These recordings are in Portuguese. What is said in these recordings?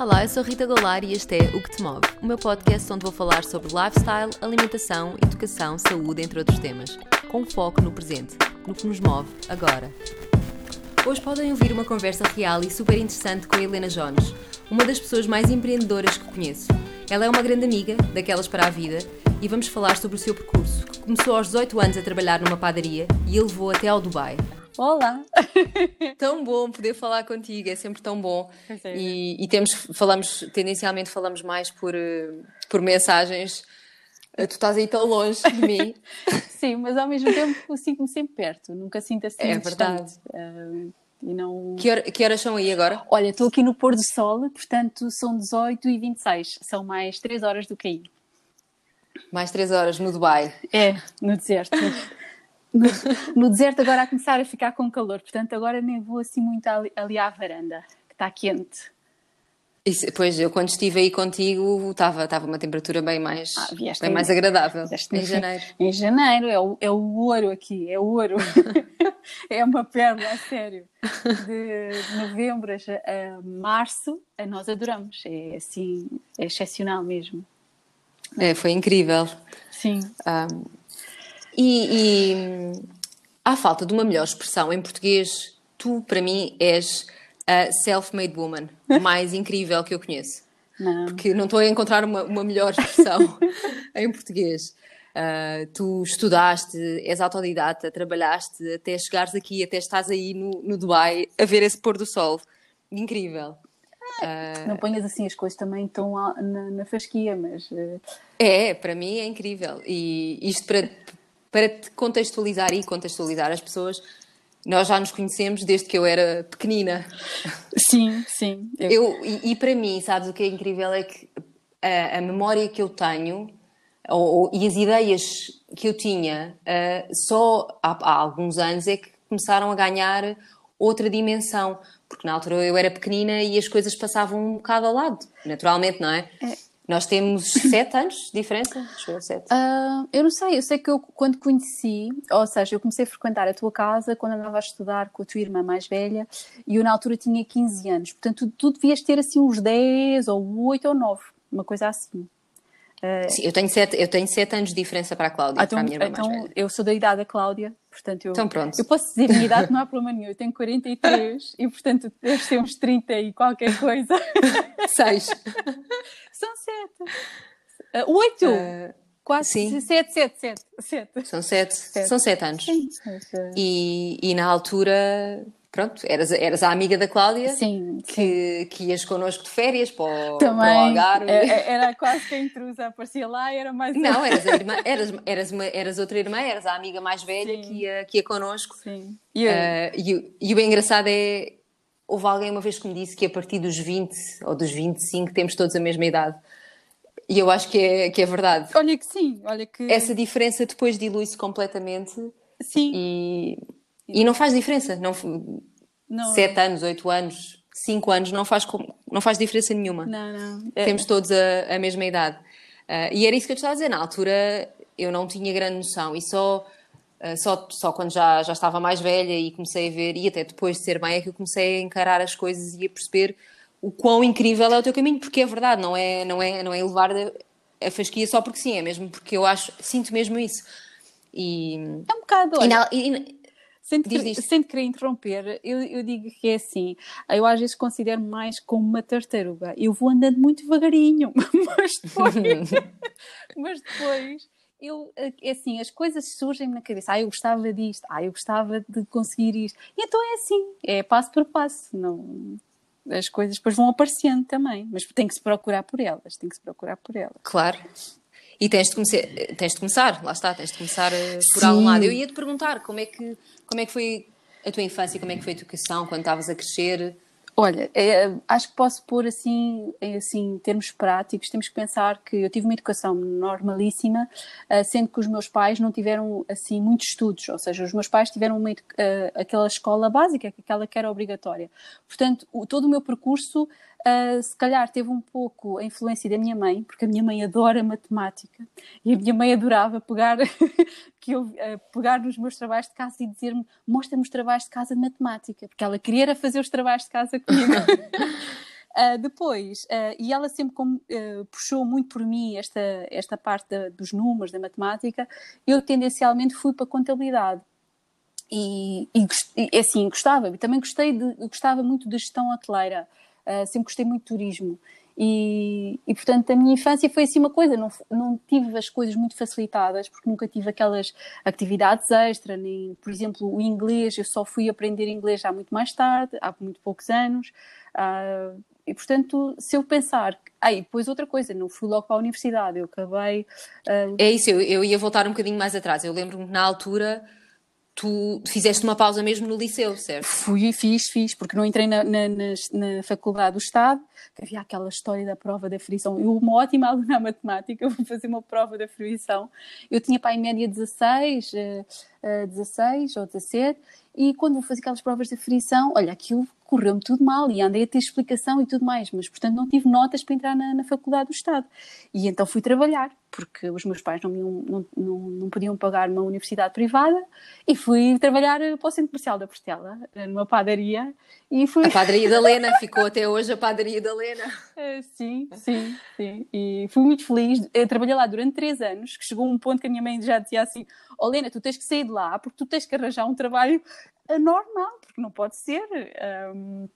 Olá, eu sou Rita Goulart e este é O Que Te Move, o meu podcast onde vou falar sobre lifestyle, alimentação, educação, saúde, entre outros temas, com foco no presente, no que nos move agora. Hoje podem ouvir uma conversa real e super interessante com a Helena Jones, uma das pessoas mais empreendedoras que conheço. Ela é uma grande amiga, daquelas para a vida, e vamos falar sobre o seu percurso, que começou aos 18 anos a trabalhar numa padaria e a levou até ao Dubai. Olá! tão bom poder falar contigo, é sempre tão bom. É, e, e, temos, falamos, tendencialmente falamos mais por, eh, por mensagens. Eh, tu estás aí tão longe de mim. Sim, mas ao mesmo tempo sinto-me sempre perto, nunca sinto assim É distante. verdade. Uh, e não... que, hora, que horas são aí agora? Olha, estou aqui no pôr do sol, portanto são 18 e 26, são mais 3 horas do que aí. Mais 3 horas no Dubai. É, no deserto. No, no, deserto agora a começar a ficar com calor, portanto agora nem vou assim muito ali, ali à varanda, que está quente. Isso, pois, eu quando estive aí contigo estava, estava uma temperatura bem mais, ah, bem mais agradável. Em janeiro. Em janeiro, é o, é o ouro aqui, é o ouro. é uma pérola, a sério. De novembro a março, nós adoramos. É assim, é excepcional mesmo. É, foi incrível. Sim. Um, e, e à falta de uma melhor expressão em português, tu, para mim, és a self-made woman mais incrível que eu conheço. Não. Porque não estou a encontrar uma, uma melhor expressão em português. Uh, tu estudaste, és autodidata, trabalhaste até chegares aqui, até estás aí no, no Dubai a ver esse pôr do sol. Incrível. Uh... Não ponhas assim as coisas também tão na, na fasquia, mas. Uh... É, para mim é incrível. E isto para, para te contextualizar e contextualizar as pessoas, nós já nos conhecemos desde que eu era pequenina. Sim, sim. Eu... eu e, e, para mim, sabes o que é incrível? É que a, a memória que eu tenho ou, ou, e as ideias que eu tinha uh, só há, há alguns anos é que começaram a ganhar outra dimensão. Porque na altura eu era pequenina e as coisas passavam um bocado ao lado, naturalmente, não é? é. Nós temos sete anos de diferença? Acho eu, sete. Uh, eu não sei, eu sei que eu quando conheci, ou seja, eu comecei a frequentar a tua casa quando andava a estudar com a tua irmã mais velha e eu na altura tinha 15 anos, portanto tu, tu devias ter assim uns 10 ou 8 ou 9, uma coisa assim. Uh, Sim, eu tenho, sete, eu tenho sete anos de diferença para a Cláudia, então, para a minha irmã então, mais velha. eu sou da idade da Cláudia, portanto eu, então pronto. eu posso dizer a minha idade, não há problema nenhum, eu tenho 43 e portanto deves ter uns 30 e qualquer coisa. Seis. São sete. Uh, oito! Uh, Quase sim. sete, sete, sete, sete. São sete, sete. São sete anos. Sim. E, e na altura pronto, eras, eras a amiga da Cláudia sim, que, que ias connosco de férias para o, Também, para o Algarve. Era quase que a intrusa, aparecia lá e era mais. Não, eras, a irmã, eras, eras, uma, eras outra irmã, eras a amiga mais velha sim. que ia, que ia connosco. Sim. E, uh, e, e o bem engraçado é. Houve alguém uma vez que me disse que a partir dos 20 ou dos 25 temos todos a mesma idade. E eu acho que é, que é verdade. Olha que sim, olha que. Essa diferença depois dilui-se completamente. Sim. E, e não faz diferença. Não, não. Sete anos, oito anos, cinco anos, não faz, não faz diferença nenhuma. Não, não. Temos todos a, a mesma idade. Uh, e era isso que eu te estava a dizer. Na altura eu não tinha grande noção. E só, só, só quando já, já estava mais velha e comecei a ver, e até depois de ser mãe, é que eu comecei a encarar as coisas e a perceber o quão incrível é o teu caminho, porque é verdade, não é, não é, não é levar a fasquia só porque sim, é mesmo porque eu acho, sinto mesmo isso. E, é um bocado. Olha, e na, e, sem, te, sem te querer interromper, eu, eu, digo que é assim, eu às vezes considero mais como uma tartaruga. Eu vou andando muito devagarinho, mas depois, mas depois eu, é assim, as coisas surgem na cabeça. Ah, eu gostava disto, ah, eu gostava de conseguir isto. E então é assim, é passo por passo. Não, as coisas depois vão aparecendo também, mas tem que se procurar por elas, tem que se procurar por elas. Claro. E tens de, começar, tens de começar, lá está, tens de começar eh, por Sim. algum lado. Eu ia te perguntar como é, que, como é que foi a tua infância, como é que foi a tua educação quando estavas a crescer? Olha, é, acho que posso pôr assim, assim, em termos práticos, temos que pensar que eu tive uma educação normalíssima, sendo que os meus pais não tiveram assim muitos estudos, ou seja, os meus pais tiveram uma, aquela escola básica, aquela que era obrigatória. Portanto, o, todo o meu percurso Uh, se calhar teve um pouco a influência da minha mãe, porque a minha mãe adora matemática e a minha mãe adorava pegar, que eu, uh, pegar nos meus trabalhos de casa e dizer-me: mostra-me os trabalhos de casa de matemática, porque ela queria fazer os trabalhos de casa comigo. Uh, depois, uh, e ela sempre como, puxou muito por mim esta, esta parte da, dos números, da matemática, eu tendencialmente fui para a contabilidade. E, e, e assim, gostava, também gostei de, gostava muito de gestão hoteleira, sempre gostei muito de turismo. E, e, portanto, a minha infância foi assim uma coisa, não, não tive as coisas muito facilitadas, porque nunca tive aquelas atividades extra, nem, por exemplo, o inglês, eu só fui aprender inglês há muito mais tarde, há muito poucos anos. Uh, e, portanto, se eu pensar. Aí, depois outra coisa, não fui logo para a universidade, eu acabei. Uh... É isso, eu, eu ia voltar um bocadinho mais atrás. Eu lembro-me que na altura tu fizeste uma pausa mesmo no liceu, certo? Fui, fiz, fiz, porque não entrei na, na, na, na Faculdade do Estado, que havia aquela história da prova da frição. Eu, uma ótima aluna na matemática, fui fazer uma prova da frição. Eu tinha para em média 16, uh, uh, 16 ou 17, e quando vou fazer aquelas provas de frição, olha, aquilo correu-me tudo mal e andei a ter explicação e tudo mais, mas portanto não tive notas para entrar na, na Faculdade do Estado. E então fui trabalhar, porque os meus pais não, não, não, não podiam pagar uma universidade privada e fui trabalhar para o Centro Comercial da Portela, numa padaria. E fui... A padaria da Lena, ficou até hoje a padaria da Lena. É, sim, sim, sim. E fui muito feliz. Eu trabalhei lá durante três anos, que chegou um ponto que a minha mãe já dizia assim: oh, Lena, tu tens que sair de lá porque tu tens que arranjar um trabalho normal, porque não pode ser. Um,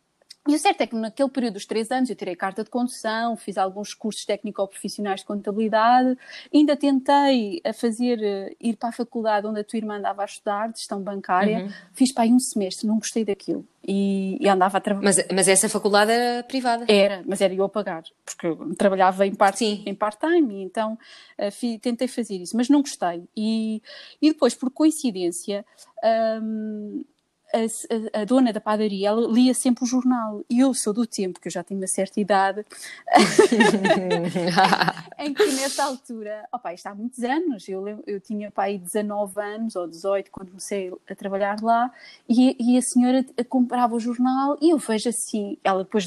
e o certo é que naquele período dos três anos eu tirei carta de condução, fiz alguns cursos técnico-profissionais de contabilidade, ainda tentei a fazer, eh, ir para a faculdade onde a tua irmã andava a estudar, de gestão bancária, uhum. fiz para aí um semestre, não gostei daquilo. E, e andava a trabalhar. Mas, mas essa faculdade era privada? Era, mas era eu a pagar, porque eu trabalhava em part-time, part então uh, fi, tentei fazer isso, mas não gostei. E, e depois, por coincidência, um, a, a, dona da padaria ela lia sempre o jornal. E eu sou do tempo que eu já tenho uma certa idade. Em que nessa altura opa, isto há muitos anos eu, eu tinha pai 19 anos ou 18 quando comecei a trabalhar lá e, e a senhora comprava o jornal e eu vejo assim ela depois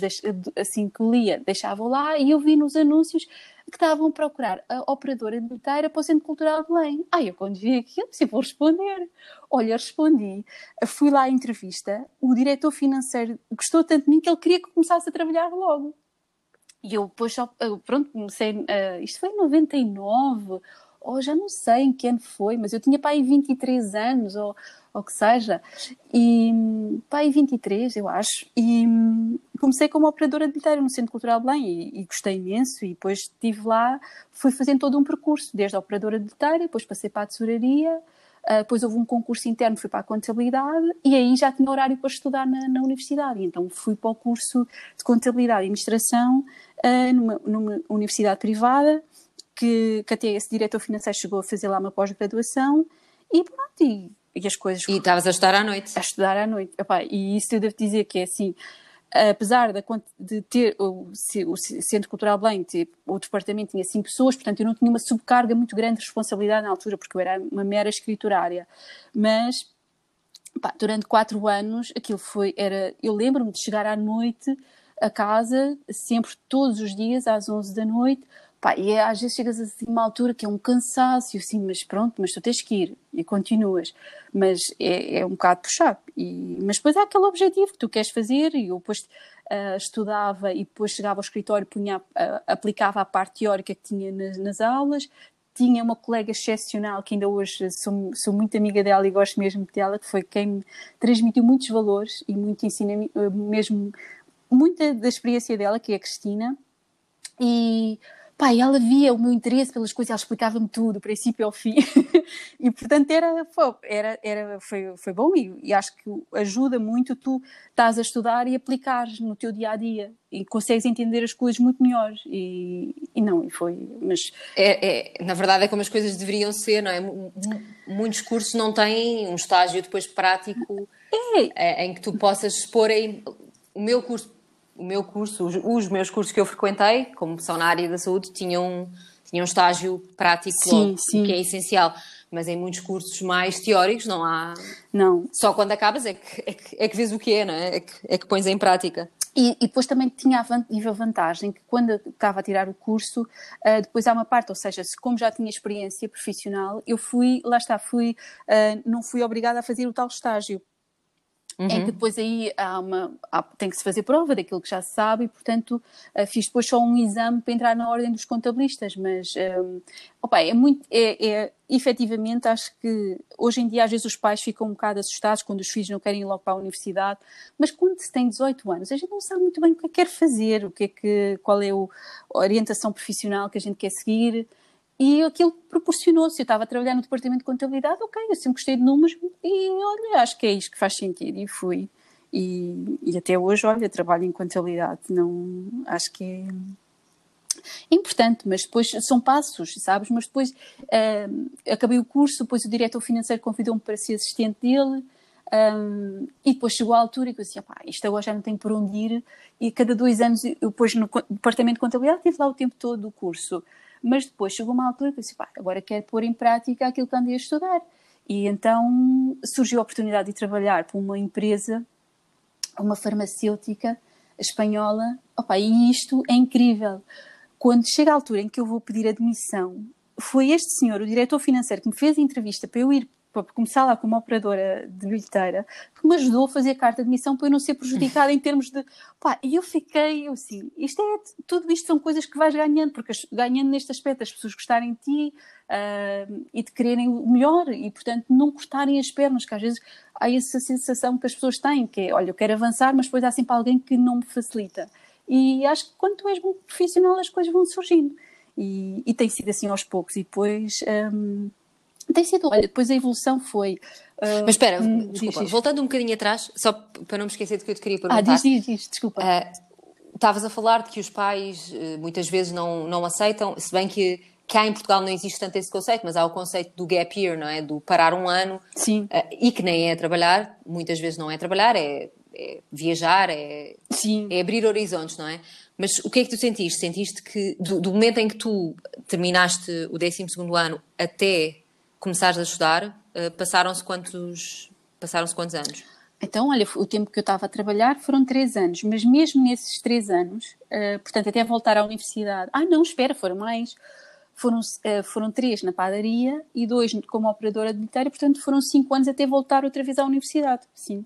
assim que lia deixava lá e eu vi nos anúncios que estavam a procurar a operadora bilheteira para o Centro Cultural de Belém. Ah, eu quando vi aquilo, disse, vou responder. Olha, respondi, fui lá à entrevista, o diretor financeiro gostou tanto de mim que ele queria que começasse a trabalhar logo. E eu depois, pronto, comecei, uh, isto foi em 99, ou já não sei em que ano foi, mas eu tinha para aí 23 anos, ou ou que seja, e pá, em 23, eu acho, e comecei como operadora de bilheteira no Centro Cultural Belém e, e, gostei imenso e depois estive lá, fui fazendo todo um percurso, desde a operadora de bilheteira, depois passei para a tesouraria, Uh, depois houve um concurso interno, fui para a contabilidade e aí já tinha horário para estudar na, na universidade. Então fui para o curso de contabilidade e administração uh, numa, numa, universidade privada, que, que, até esse diretor financeiro chegou a fazer lá uma pós-graduação e pronto, e e as coisas. E estavas a estudar à noite. A estudar à noite. Epá, e isso eu devo dizer que é assim, apesar de, de ter o, o, Centro Cultural Belém, ter, o departamento tinha cinco pessoas, portanto eu não tinha uma subcarga muito grande de responsabilidade na altura, porque eu era uma mera escriturária. Mas pá, durante quatro anos aquilo foi, era, eu lembro-me de chegar à noite a casa, sempre todos os dias às 11 da noite, Pá, e é, às vezes chegas assim a uma altura que é um cansaço, assim, mas pronto, mas tu tens que ir e continuas. Mas é, é um bocado puxado. E, mas depois há aquele objetivo que tu queres fazer e eu depois uh, estudava e depois chegava ao escritório, punha, uh, aplicava a parte teórica que tinha nas, nas aulas, tinha uma colega excepcional que ainda hoje sou, sou muito amiga dela e gosto mesmo dela, que foi quem me transmitiu muitos valores e muito ensina mesmo muita da experiência dela, que é a Cristina. E pá, ela via o meu interesse pelas coisas, ela explicava-me tudo, do princípio ao fim. e portanto era, foi, era, era, foi, foi bom e, e, acho que ajuda muito tu estás a estudar e aplicares no teu dia a dia e consegues entender as coisas muito melhor. E, e não, e foi. Mas... É, é, na verdade é como as coisas deveriam ser, não é? Muitos cursos não têm um estágio depois prático é. em que tu possas expor aí. O meu curso o meu curso, os, os, meus cursos que eu frequentei, como são na área da saúde, tinham, tinham um estágio prático, sim, sim. que é essencial. Mas em muitos cursos mais teóricos não há. Não. Só quando acabas é que, é que, é que vês o que é, não é? É que, é que pões em prática. E, e, depois também tinha a, vantagem que quando estava a tirar o curso, uh, depois há uma parte, ou seja, se, como já tinha experiência profissional, eu fui, lá está, fui, uh, não fui obrigada a fazer o tal estágio Uhum. Em que depois aí há uma, há, tem que se fazer prova daquilo que já se sabe e, portanto, uh, fiz depois só um exame para entrar na ordem dos contabilistas, mas um, opa, é muito, é, é, efetivamente, acho que hoje em dia às vezes os pais ficam um bocado assustados quando os filhos não querem ir logo para a universidade, mas quando se tem 18 anos, a gente não sabe muito bem o que é que quer fazer, o que é que, qual é o, a orientação profissional que a gente quer seguir, e aquilo proporcionou-se. Eu estava a trabalhar no departamento de contabilidade, ok, eu sempre gostei de números e olha, acho que é isto que faz sentido. E fui. E, e até hoje, olha, trabalho em contabilidade. Não, acho que é importante, mas depois são passos, sabes? Mas depois uh, acabei o curso, depois o diretor financeiro convidou-me para ser assistente dele. Um, e depois chegou a altura que eu disse, isto agora já não tenho por onde ir, e cada dois anos, eu depois no departamento de contabilidade, tive lá o tempo todo do curso. Mas depois chegou uma altura que eu disse, pá, agora quero pôr em prática aquilo que andei a estudar. E então surgiu a oportunidade de trabalhar para uma empresa, uma farmacêutica espanhola. Opa, e isto é incrível. Quando chega a altura em que eu vou pedir admissão, foi este senhor, o diretor financeiro, que me fez a entrevista para eu ir para começar lá como operadora de bilheteira, que me ajudou a fazer a carta de admissão para eu não ser prejudicada em termos de. Pá, e eu fiquei, eu assim, isto é, tudo isto são coisas que vais ganhando, porque ganhando neste aspecto as pessoas gostarem de ti uh, e de quererem o melhor e, portanto, não cortarem as pernas, que às vezes há essa sensação que as pessoas têm, que é, olha, eu quero avançar, mas depois há sempre alguém que não me facilita. E acho que quando tu és muito profissional as coisas vão surgindo. E, e tem sido assim aos poucos. E depois. Um, tem sido, olha, depois a evolução foi. Uh, Mas espera, hum, desculpa, diz, voltando um bocadinho atrás, só para não me esquecer do que eu te queria perguntar. Ah, diz, diz, diz desculpa. Uh, estavas a falar de que os pais uh, muitas vezes não, não aceitam, se bem que cá em Portugal não existe tanto esse conceito, mas há o conceito do gap year, não é? Do parar um ano. Sim. Uh, e que nem é trabalhar, muitas vezes não é trabalhar, é, é viajar, é, Sim. é abrir horizontes, não é? Mas o que é que tu sentiste? Sentiste que do, do momento em que tu terminaste o 12 ano até começares a estudar, uh, passaram-se quantos, passaram quantos anos? Então, olha, o tempo que eu estava a trabalhar foram três anos, mas mesmo nesses três anos, uh, portanto, até voltar à universidade. Ah, não, espera, foram mais. Foram, uh, foram três na padaria e dois como operadora de bilheteira, portanto, foram cinco anos até voltar outra vez à universidade, sim.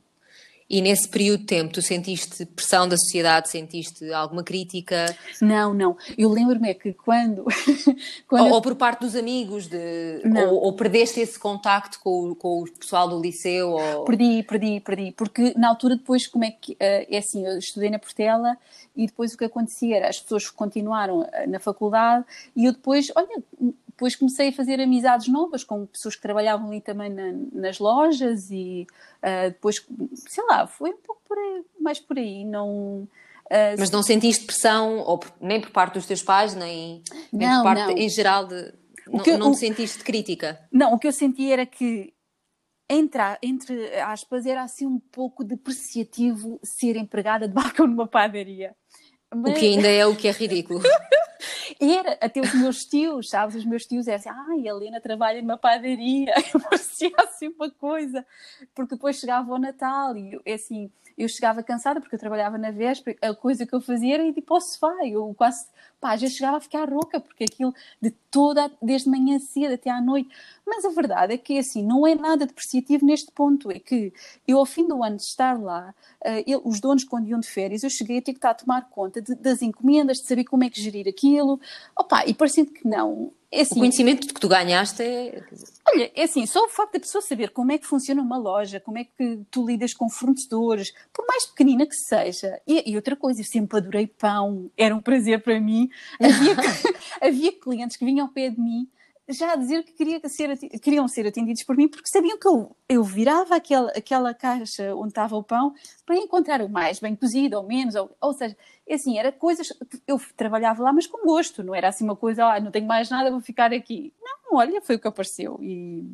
E nesse período de tempo, tu sentiste pressão da sociedade, sentiste alguma crítica? Não, não. Eu lembro-me é que quando. quando ou, ou, por parte dos amigos, de, ou, ou, perdeste esse contacto com, com, o pessoal do liceu? Ou... Perdi, perdi, perdi. Porque na altura, depois, como é que. Eh, é assim, eu estudei na Portela e depois o que acontecia era as pessoas continuaram eh, na faculdade e eu depois, olha, depois comecei a fazer amizades novas com pessoas que trabalhavam ali também na, nas lojas e uh, depois, sei lá, foi um pouco por aí, mais por aí, não... Uh, Mas não sentiste pressão, ou por, nem por parte dos teus pais, nem, nem não, por parte não. em geral de... não, eu, não te sentiste crítica? Não, o que eu senti era que entre, entre aspas, era assim um pouco depreciativo ser empregada de balcão numa padaria. Mas... O que ainda é o que é ridículo. era até os meus tios, sabes? Os meus tios eram assim, ai, a Helena trabalha numa padaria, parecia assim uma coisa, porque depois chegava o Natal e é assim, eu chegava cansada porque eu trabalhava na véspera, a coisa que eu fazia era ir tipo ao sofá, eu quase, pá, já chegava a ficar rouca, porque aquilo de toda, desde manhã cedo até à noite. Mas a verdade é que, assim, não é nada depreciativo neste ponto, é que eu, ao fim do ano de estar lá, eu, os donos, quando iam de férias, eu cheguei a ter que estar a tomar conta de, das encomendas, de saber como é que gerir aquilo, opa, e parecendo que não, é assim, o conhecimento que tu ganhaste é. Olha, é assim, só o facto da pessoa saber como é que funciona uma loja, como é que tu lidas com fornecedores, por mais pequenina que seja. E, e outra coisa, eu sempre adorei pão, era um prazer para mim. Havia, havia clientes que vinham ao pé de mim já a dizer que queria ser, queriam ser atendidos por mim porque sabiam que eu, eu virava aquela, aquela caixa onde estava o pão para encontrar o mais bem cozido ou menos, ou, ou seja, é assim, era coisas, eu trabalhava lá mas com gosto, não era assim uma coisa, ah, não tenho mais nada, vou ficar aqui. Não, olha, foi o que apareceu e...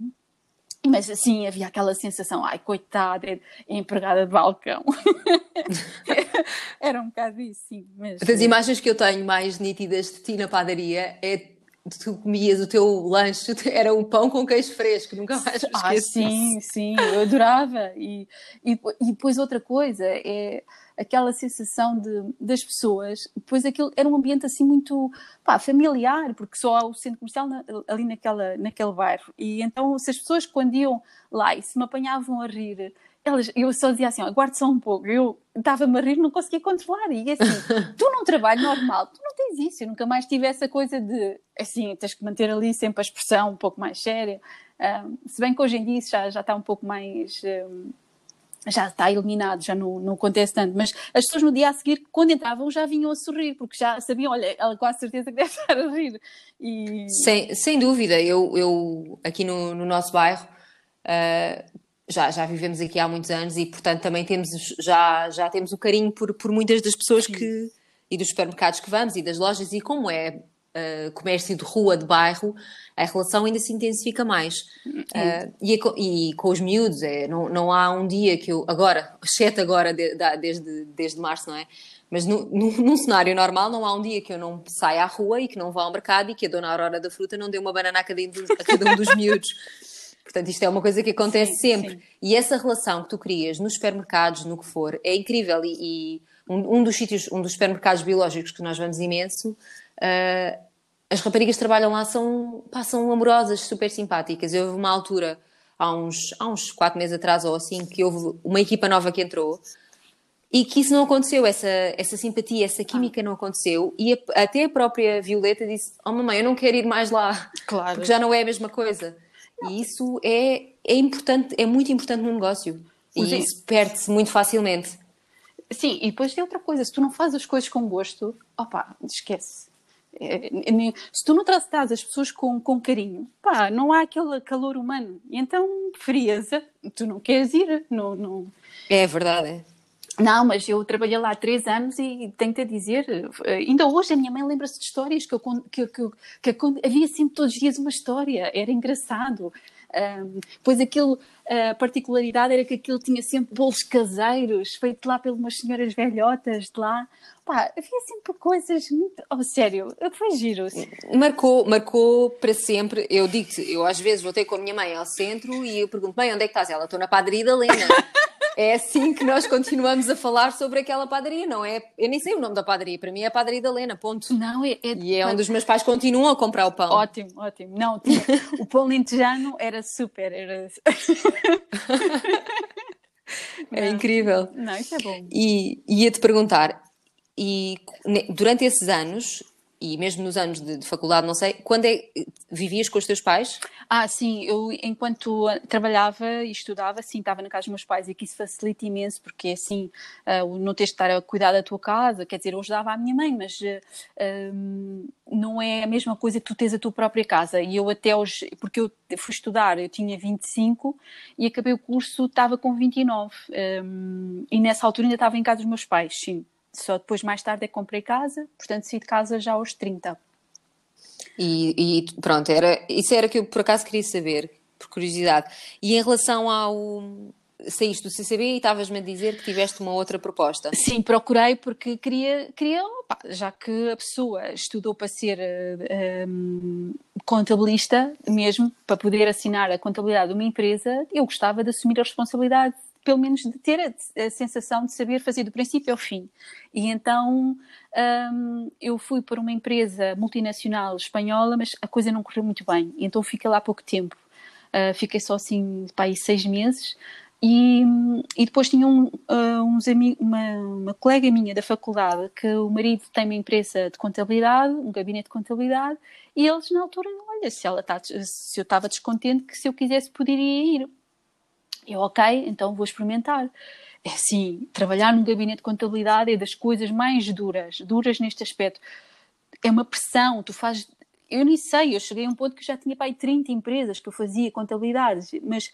Mas assim, havia aquela sensação, ai, coitada, é, empregada de balcão. era um bocado isso, sim. Mas... Imagens que eu tenho mais nítidas de ti na padaria é tu comias o teu lanche, era o pão com queijo fresco, nunca mais me Ah, sim, sim, eu adorava. E, e, e, depois outra coisa é aquela sensação de, das pessoas, depois aquilo era um ambiente assim muito pá, familiar, porque só há o centro comercial na, ali naquela, naquele bairro. E então se as pessoas quando iam lá e se me apanhavam a rir elas, eu só dizia assim, aguarde só um pouco, eu estava-me a rir, não conseguia controlar, e assim, tu num trabalho normal, tu não tens isso, eu nunca mais tive essa coisa de, assim, tens que manter ali sempre a expressão um pouco mais séria, um, se bem que hoje em dia isso já, já está um pouco mais... Um, já está eliminado, já não, não acontece tanto, mas as pessoas no dia a seguir, quando entravam, já vinham a sorrir, porque já sabiam, olha, ela quase certeza que deve estar a rir. E... Sem, sem dúvida, eu, eu aqui no, no nosso bairro uh, já, já vivemos aqui há muitos anos e, portanto, também temos, já, já temos o carinho por, por muitas das pessoas Sim. que, e dos supermercados que vamos e das lojas, e como é uh, comércio de rua, de bairro, a relação ainda se intensifica mais. Uh, e, é e, com os miúdos, é, não, não há um dia que eu, agora, exceto agora, de, de, desde, desde março, não é? Mas no, no, num cenário normal, não há um dia que eu não saia à rua e que não vá ao mercado e que a dona Aurora da Fruta não dê uma banana a cada, a cada um dos miúdos. Portanto, isto é uma coisa que acontece sim, sempre. Sim. E essa relação que tu crias nos supermercados, no que for, é incrível. E, e um, um, dos sítios, um dos supermercados biológicos que nós vamos imenso, uh, as raparigas que trabalham lá são, pá, são amorosas, super simpáticas. Eu houve uma altura, há uns, há uns quatro meses atrás ou assim, que houve uma equipa nova que entrou e que isso não aconteceu, essa, essa simpatia, essa química não aconteceu. E a, até a própria Violeta disse: Oh, mamãe, eu não quero ir mais lá, claro. porque já não é a mesma coisa. E isso é, é importante, é muito importante no negócio. E isso perde-se muito facilmente. Sim, e depois tem outra coisa: se tu não fazes as coisas com gosto, opa, esquece. É, é, se tu não tratas as pessoas com, com carinho, pá, não há aquele calor humano. Então, frieza, tu não queres ir. Não, não... É verdade, é. Não, mas eu trabalhei lá há três anos e tenho-te a dizer, ainda hoje a minha mãe lembra-se de histórias que, eu, que, que, que, havia sempre todos os dias uma história, era engraçado. Um, pois aquilo, a particularidade era que aquilo tinha sempre bolos caseiros, feito lá pelas senhoras velhotas de lá. Pá, havia sempre coisas muito. Oh, sério, foi giro. Marcou, marcou para sempre. Eu digo-te, eu às vezes voltei com a minha mãe ao centro e eu pergunto, mãe, onde é que estás? Ela, estou na padaria da Lena. é assim que nós continuamos a falar sobre aquela padaria, não é? Eu nem sei o nome da padaria, para mim é a padaria da Lena, ponto. Não, é, é E é onde os meus pais continuam a comprar o pão. Ótimo, ótimo. Não, tinha, o pão lentejano era super, era... é incrível. Não, isso é bom. E ia-te perguntar, e durante esses anos, e mesmo nos anos de, de, faculdade, não sei, quando é vivias com os teus pais? Ah, sim, eu enquanto trabalhava e estudava, sim, estava na casa dos meus pais e que isso facilita imenso, porque assim, uh, não tens de estar a cuidar da tua casa, quer dizer, eu ajudava a minha mãe, mas uh, não é a mesma coisa que tu tens a tua própria casa. E eu até hoje, porque eu fui estudar, eu tinha 25 e acabei o curso, estava com 29, um, e nessa altura ainda estava em casa dos meus pais, sim. Só depois, mais tarde, é que comprei casa, portanto, saí de casa já aos 30. E, e, pronto, era, isso era que eu por acaso queria saber, por curiosidade. E em relação ao. Saíste do CCB e estavas-me a dizer que tiveste uma outra proposta. Sim, procurei porque queria, queria opa, já que a pessoa estudou para ser um, contabilista mesmo, para poder assinar a contabilidade de uma empresa, eu gostava de assumir a responsabilidade pelo menos de ter a, a, sensação de saber fazer do princípio ao fim. E então um, eu fui para uma empresa multinacional espanhola, mas a coisa não correu muito bem. Então fiquei lá pouco tempo. Uh, fiquei só assim, para aí seis meses. E, e depois tinha um, uh, uns uma, uma colega minha da faculdade que o marido tem uma empresa de contabilidade, um gabinete de contabilidade, e eles na altura, olha, se, ela tá, se eu estava descontente, que se eu quisesse poderia ir. Eu, ok, então vou experimentar. É assim, trabalhar num gabinete de contabilidade é das coisas mais duras, duras neste aspecto. É uma pressão, tu fazes. Eu nem sei, eu cheguei a um ponto que já tinha para aí 30 empresas que eu fazia contabilidades, mas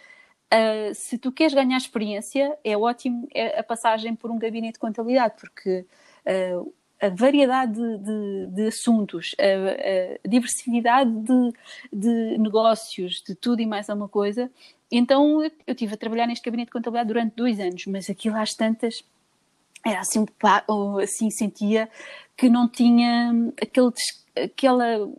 uh, se tu queres ganhar experiência, é ótimo a passagem por um gabinete de contabilidade, porque uh, a variedade de, de, de assuntos, a, a diversidade de, de, negócios, de tudo e mais alguma coisa, então eu estive a trabalhar neste gabinete de contabilidade durante dois anos, mas aquilo às tantas era assim, assim sentia que não tinha aquele, aquela,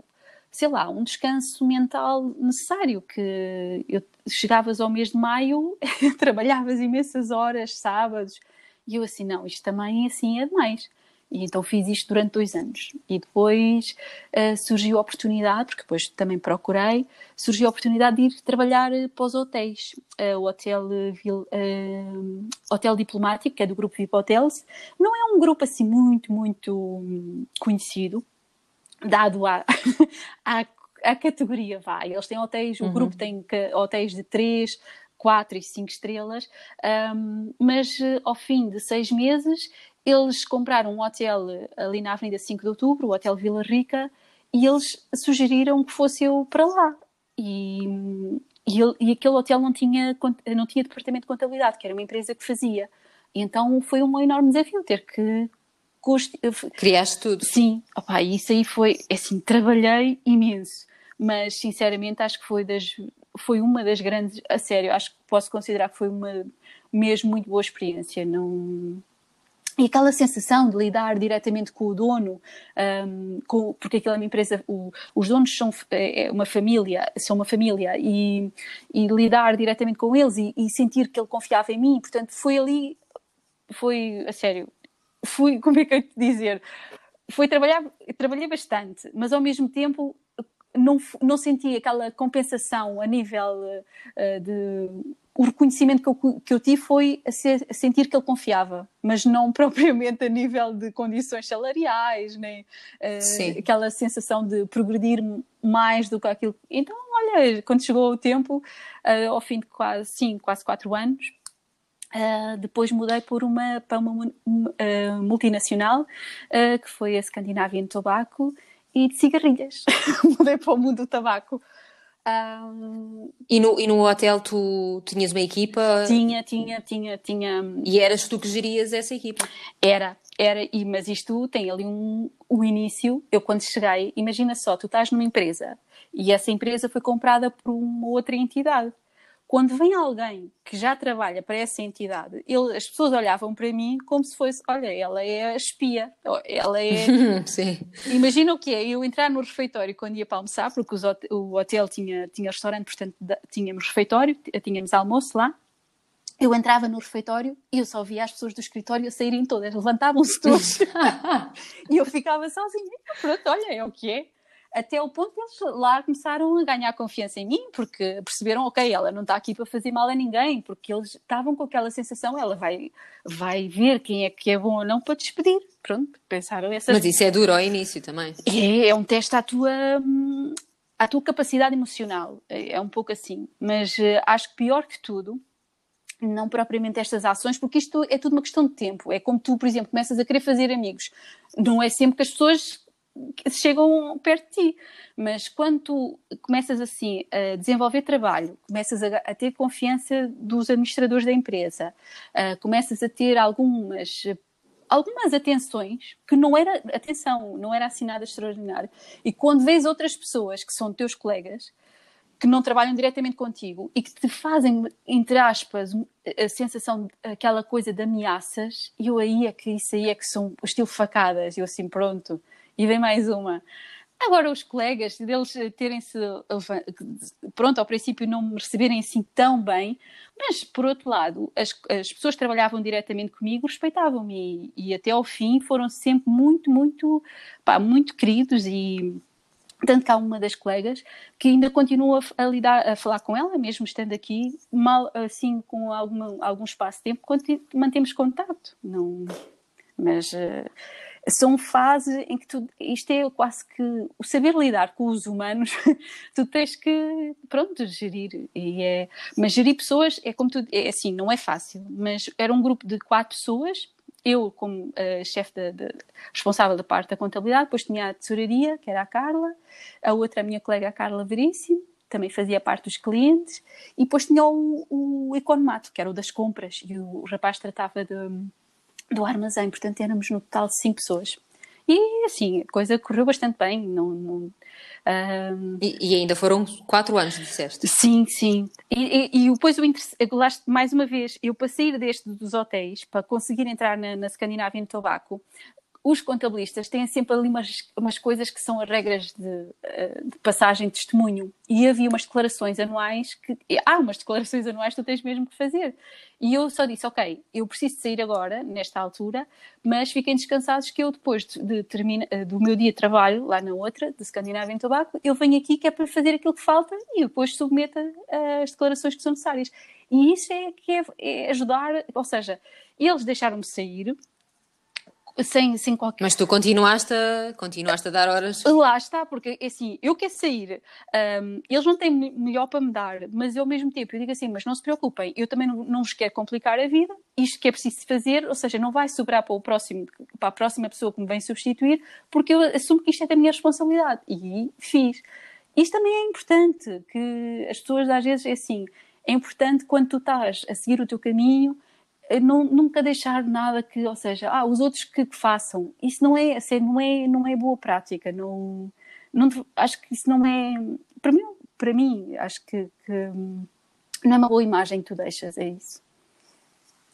sei lá, um descanso mental necessário, que eu, chegavas ao mês de maio, trabalhavas imensas horas, sábados, e eu assim, não, isto também assim é demais. E então fiz isto durante dois anos. E depois uh, surgiu a oportunidade, porque depois também procurei, surgiu a oportunidade de ir trabalhar uh, para os hotéis. Uh, o Hotel, Hotel Diplomático, que é do grupo VIP Hotels, não é um grupo assim muito, muito um, conhecido, dado à, à, à, categoria, vai. Eles têm hotéis, o uhum. grupo tem hotéis de três, quatro e cinco estrelas, um, mas ao fim de seis meses eles compraram um hotel ali na Avenida 5 de Outubro, o Hotel Vila Rica, e eles sugeriram que fosse eu para lá. E, e, e, aquele hotel não tinha, não tinha departamento de contabilidade, que era uma empresa que fazia. E então foi um enorme desafio ter que. Criaste tudo. Sim, opa, isso aí foi. É assim, trabalhei imenso, mas sinceramente acho que foi, das, foi uma das grandes. A sério, acho que posso considerar que foi uma mesmo muito boa experiência. Não e aquela sensação de lidar diretamente com o dono, um, com, porque aquilo é uma empresa, o, os donos são é, é uma família, são uma família, e, e lidar diretamente com eles e, e, sentir que ele confiava em mim, portanto, foi ali, foi, a sério, fui, como é que eu te dizer, foi trabalhar, trabalhei bastante, mas ao mesmo tempo não, não senti aquela compensação a nível uh, de o reconhecimento que eu, que eu tive foi a, ser, a, sentir que ele confiava, mas não propriamente a nível de condições salariais, nem uh, aquela sensação de progredir mais do que aquilo. Então, olha, quando chegou o tempo, uh, ao fim de quase, sim, quase quatro anos, Uh, depois mudei por uma, para uma multinacional, que foi a Scandinavian Tobacco, e de cigarrilhas. mudei para o mundo do tabaco. Um... E, no, e no hotel tu tinhas uma equipa? Tinha, tinha, tinha, tinha. E eras tu que gerias essa equipa? Era, era, e, mas isto tem ali um, um início. Eu quando cheguei, imagina só, tu estás numa empresa e essa empresa foi comprada por uma outra entidade. Quando vem alguém que já trabalha para essa entidade, ele, as pessoas olhavam para mim como se fosse, olha, ela é a espia, ela é... Sim. Imagina o que é, eu entrar no refeitório quando ia para almoçar, porque o hotel tinha, tinha restaurante, portanto tínhamos refeitório, tínhamos almoço lá, eu entrava no refeitório e eu só via as pessoas do escritório saírem todas, levantavam-se todos e eu ficava sozinha. Pronto, olha, é o que é até o ponto de eles lá começaram a ganhar confiança em mim, porque perceberam, ok, ela não está aqui para fazer mal a ninguém, porque eles estavam com aquela sensação, ela vai, vai ver quem é que é bom ou não para despedir. Pronto, pensaram essas... Mas isso é duro ao início também. É, é um teste à tua, à tua capacidade emocional, é, é um pouco assim. Mas uh, acho que pior que tudo, não propriamente estas ações, porque isto é tudo uma questão de tempo. É como tu, por exemplo, começas a querer fazer amigos. Não é sempre que as pessoas chegam perto de ti. Mas quando tu começas assim a desenvolver trabalho, começas a, a ter confiança dos administradores da empresa, uh, começas a ter algumas algumas atenções que não era atenção, não era assinada extraordinária. E quando vês outras pessoas que são teus colegas, que não trabalham diretamente contigo e que te fazem, entre aspas, a sensação, aquela coisa de ameaças, eu aí é que isso aí é que são estilo facadas, eu assim, pronto, e vem mais uma. Agora, os colegas, deles terem-se. Pronto, ao princípio não me receberem assim tão bem, mas por outro lado, as, as pessoas que trabalhavam diretamente comigo respeitavam-me e, e, até ao fim foram sempre muito, muito, pá, muito queridos e. Tanto que há uma das colegas que ainda continua a, lidar, a falar com ela, mesmo estando aqui, mal assim, com alguma, algum espaço de tempo, mantemos contato. Não, mas. Uh, são fases em que tu, isto é quase que o saber lidar com os humanos, tu tens que, pronto, gerir. E é, mas gerir pessoas é como tu, é assim, não é fácil, mas era um grupo de quatro pessoas, eu como uh, chefe responsável da parte da contabilidade, depois tinha a tesouraria, que era a Carla, a outra, a minha colega a Carla Veríssimo, também fazia parte dos clientes, e depois tinha o, o economato, que era o das compras, e o, o rapaz tratava de do armazém, portanto éramos no total cinco pessoas. E assim, a coisa correu bastante bem. Não, não um... e, e, ainda foram quatro anos, disseste? Sim, sim. E, e, e depois o interesse, mais uma vez, eu para sair deste dos hotéis, para conseguir entrar na, na Scandinavian Tobacco, os contabilistas têm sempre ali umas, umas coisas que são as regras de, eh, de, passagem de testemunho. E havia umas declarações anuais que. Há umas declarações anuais que tu tens mesmo que fazer. E eu só disse: Ok, eu preciso sair agora, nesta altura, mas fiquem descansados que eu, depois de, de termina, eh, do meu dia de trabalho, lá na outra, de Escandinávia em Tabaco, eu venho aqui que é para fazer aquilo que falta e depois submeto as declarações que são necessárias. E isso é que é, é ajudar, ou seja, eles deixaram-me sair sem, sem qualquer. Mas tu continuaste a, continuaste a dar horas. Lá está, porque assim, eu quero sair, um, eles não têm melhor para me dar, mas eu ao mesmo tempo eu digo assim, mas não se preocupem, eu também não, não vos quero complicar a vida, isto que é preciso fazer, ou seja, não vai sobrar para o próximo, para a próxima pessoa que me vem substituir, porque eu assumo que isto é da minha responsabilidade e fiz. Isto também é importante, que as pessoas às vezes é assim, é importante quando tu estás a seguir o teu caminho não, nunca deixar nada que, ou seja, ah, os outros que, que façam. Isso não é, assim, não é, não é boa prática. Não, não, acho que isso não é, para mim, para mim acho que, que não é uma boa imagem que tu deixas, é isso.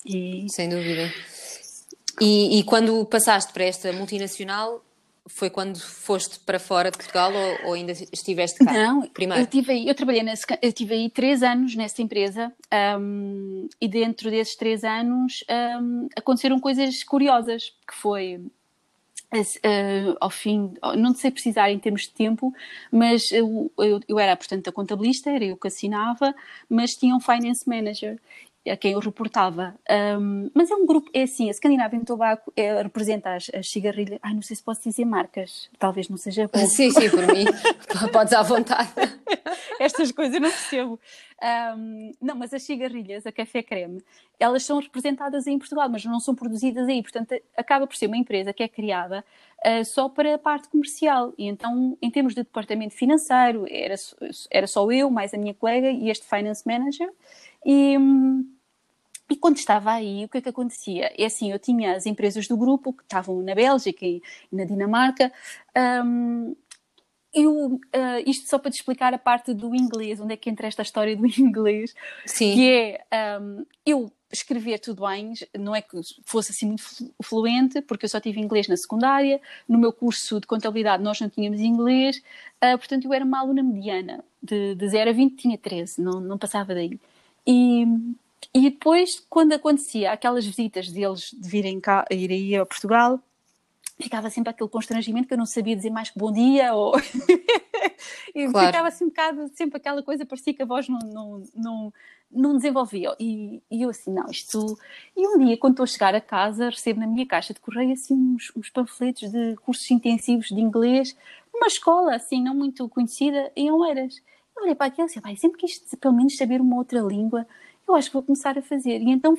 E... Sem dúvida. E, e, quando passaste para esta multinacional, foi quando foste para fora de Portugal ou, ou ainda estiveste cá? Não, primeiro? Eu, tive aí, eu trabalhei nesse, eu tive aí três anos nessa empresa um, e dentro desses três anos um, aconteceram coisas curiosas, que foi Uh, ao fim, não sei precisar em termos de tempo, mas eu, eu, eu, era, portanto, a contabilista, era eu que assinava, mas tinha um finance manager a quem eu reportava. Um, mas é um grupo, é assim, a Scandinavian Tobacco é, representa as, as cigarrilhas. Ai, não sei se posso dizer marcas, talvez não seja bom. Sim, sim, por mim, podes à vontade. Estas coisas eu não percebo. Um, não, mas as cigarrilhas, a café creme, elas são representadas em Portugal, mas não são produzidas aí. Portanto, acaba por ser uma empresa que é criada uh, só para a parte comercial. E então, em termos de departamento financeiro, era, era só eu, mais a minha colega e este finance manager. E, e quando estava aí, o que é que acontecia? É assim, eu tinha as empresas do grupo que estavam na Bélgica e, na Dinamarca. Um, eu, uh, isto só para te explicar a parte do inglês, onde é que entra esta história do inglês, Sim. que é um, eu escrever tudo bem, não é que fosse assim muito fluente, porque eu só tive inglês na secundária, no meu curso de contabilidade nós não tínhamos inglês, uh, portanto eu era uma aluna mediana, de, de 0 a 20 tinha 13, não, não passava daí. E, e depois, quando acontecia aquelas visitas deles de virem cá, ir aí a Portugal, ficava sempre aquele constrangimento que eu não sabia dizer mais que bom dia, ou e claro. ficava assim um bocado, sempre aquela coisa, parecia que a voz não, não, não, não desenvolvia. E, e, eu assim, não, isto. E um dia, quando estou a chegar a casa, recebo na minha caixa de correio assim uns, uns panfletos de cursos intensivos de inglês, numa escola assim, não muito conhecida, em Oeiras olhei para aquilo e disse, sempre quis pelo menos saber uma outra língua, eu acho que vou começar a fazer. E então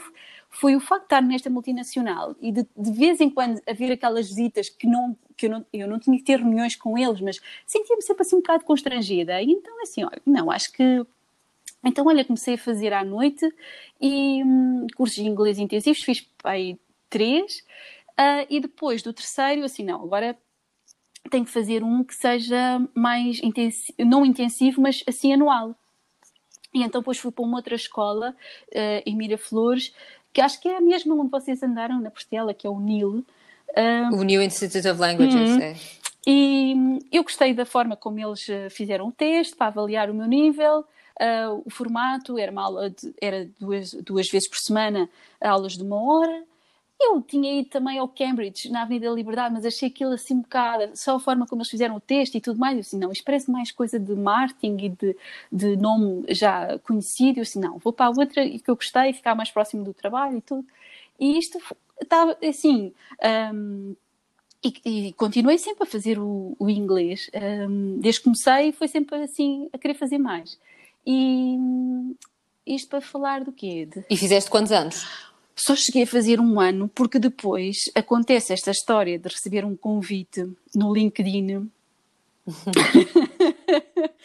foi o facto de estar nesta multinacional e de, de vez em quando haver aquelas visitas que, não, que eu, não, eu não tinha que ter reuniões com eles, mas sentia-me sempre assim um bocado constrangida. E então, assim, olha, não, acho que. Então, olha, comecei a fazer à noite e hum, cursos de inglês intensivos, fiz aí três, uh, e depois do terceiro, assim, não, agora tenho que fazer um que seja mais não intensivo, mas assim anual. E então depois fui para uma outra escola, uh, em Miraflores, que acho que é a mesma onde vocês andaram na Portela, que é o NIL. O New Institute of Languages, uhum. é. E eu gostei da forma como eles eh, fizeram o teste para avaliar o meu nível. Uh, o formato era, uma aula de, era duas, duas vezes por semana, aulas de uma hora. Eu tinha ido também ao Cambridge, na Avenida da Liberdade, mas achei aquilo assim um bocado, só a forma como eles fizeram o texto e tudo mais. Eu assim, não, isto parece mais coisa de marketing e de, de nome já conhecido. Eu assim, não, vou para a outra que eu gostei, ficar mais próximo do trabalho e tudo. E isto estava assim. Um, e, e, continuei sempre a fazer o, o inglês. Um, desde que comecei, foi sempre assim a querer fazer mais. E isto para falar do quê? De... E fizeste quantos anos? Só cheguei a fazer um ano porque depois acontece esta história de receber um convite no LinkedIn.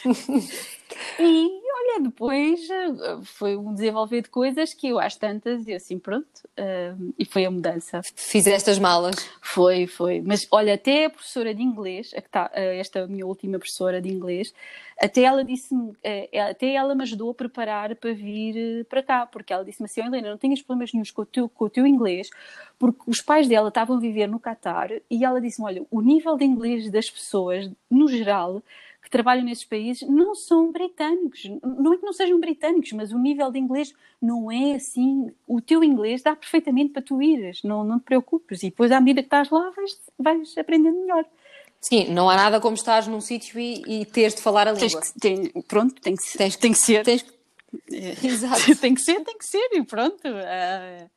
e olha, depois eh, foi um desenvolver de coisas que eu às tantas e assim pronto, uh, e foi a mudança. Fizeste as malas? Foi, foi. Mas olha, até a professora de inglês, tá, esta minha última professora de inglês, até ela disse-me, eh, até ela me ajudou a preparar para vir para cá, porque ela disse-me assim, oh, Helena, não tenhas problemas nenhums com o, teu, com o teu inglês, porque os pais dela estavam a viver no Catar e ela disse-me, olha, o nível de inglês das pessoas, no geral, que trabalham nesses países não são britânicos. Não é que não sejam britânicos, mas o nível de inglês não é assim. O teu inglês dá perfeitamente para tu ires, não, não te preocupes. E depois, à medida que estás lá, vais, vais aprendendo melhor. Sim, não há nada como estás num sítio e, e teres de falar a língua. Que, tem, pronto, tem que, tens, tem que ser. Tens, Exato. tem que ser, tem que ser, e pronto. Uh,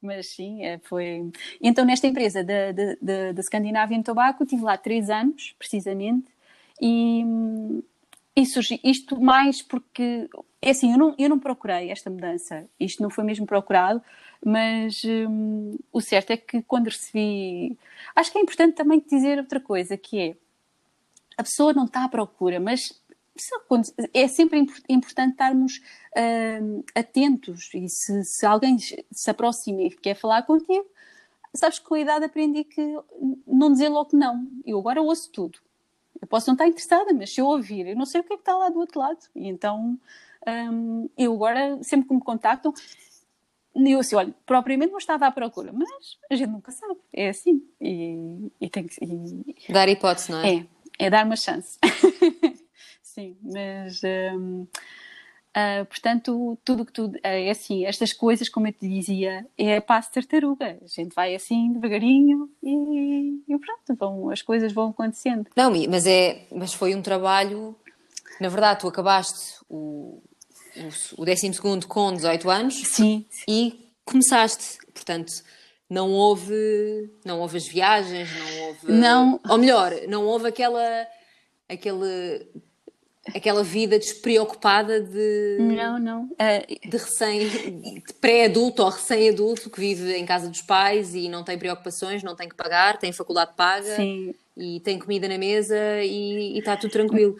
mas sim, é, foi. Então, nesta empresa da, da, da, Scandinavian Tobacco, tive lá três anos, precisamente, e, isto mais porque, é assim, eu não, eu não procurei esta mudança, isto não foi mesmo procurado, mas hum, o certo é que quando recebi. Acho que é importante também dizer outra coisa, que é a pessoa não está à procura, mas é sempre importante estarmos uh, atentos e se, se, alguém se aproxima e quer falar contigo, sabes que com a idade aprendi que não dizer logo não. Eu agora ouço tudo. Eu posso não estar interessada, mas se eu ouvir, eu não sei o que é que está lá do outro lado. E então, um, eu agora, sempre que me contactam, eu assim, olha, propriamente não estava à procura, mas a gente nunca sabe. É assim. E, e tem que. E... Dar hipótese, não é? É, é dar uma chance. Sim, mas. Um, Uh, portanto, tudo que tudo é assim, estas coisas, como eu te dizia, é passo tartaruga. A gente vai assim devagarinho e, e pronto, vão, as coisas vão acontecendo. Não, mas é, mas foi um trabalho. Na verdade, tu acabaste o, o, o 12 com 18 anos sim, sim. e começaste. Portanto, não houve, não houve as viagens, não houve. Não. Ou melhor, não houve aquela. aquele aquela vida despreocupada de não não uh, de recém de pré-adulto ou recém-adulto que vive em casa dos pais e não tem preocupações não tem que pagar tem faculdade paga sim. e tem comida na mesa e, está tudo tranquilo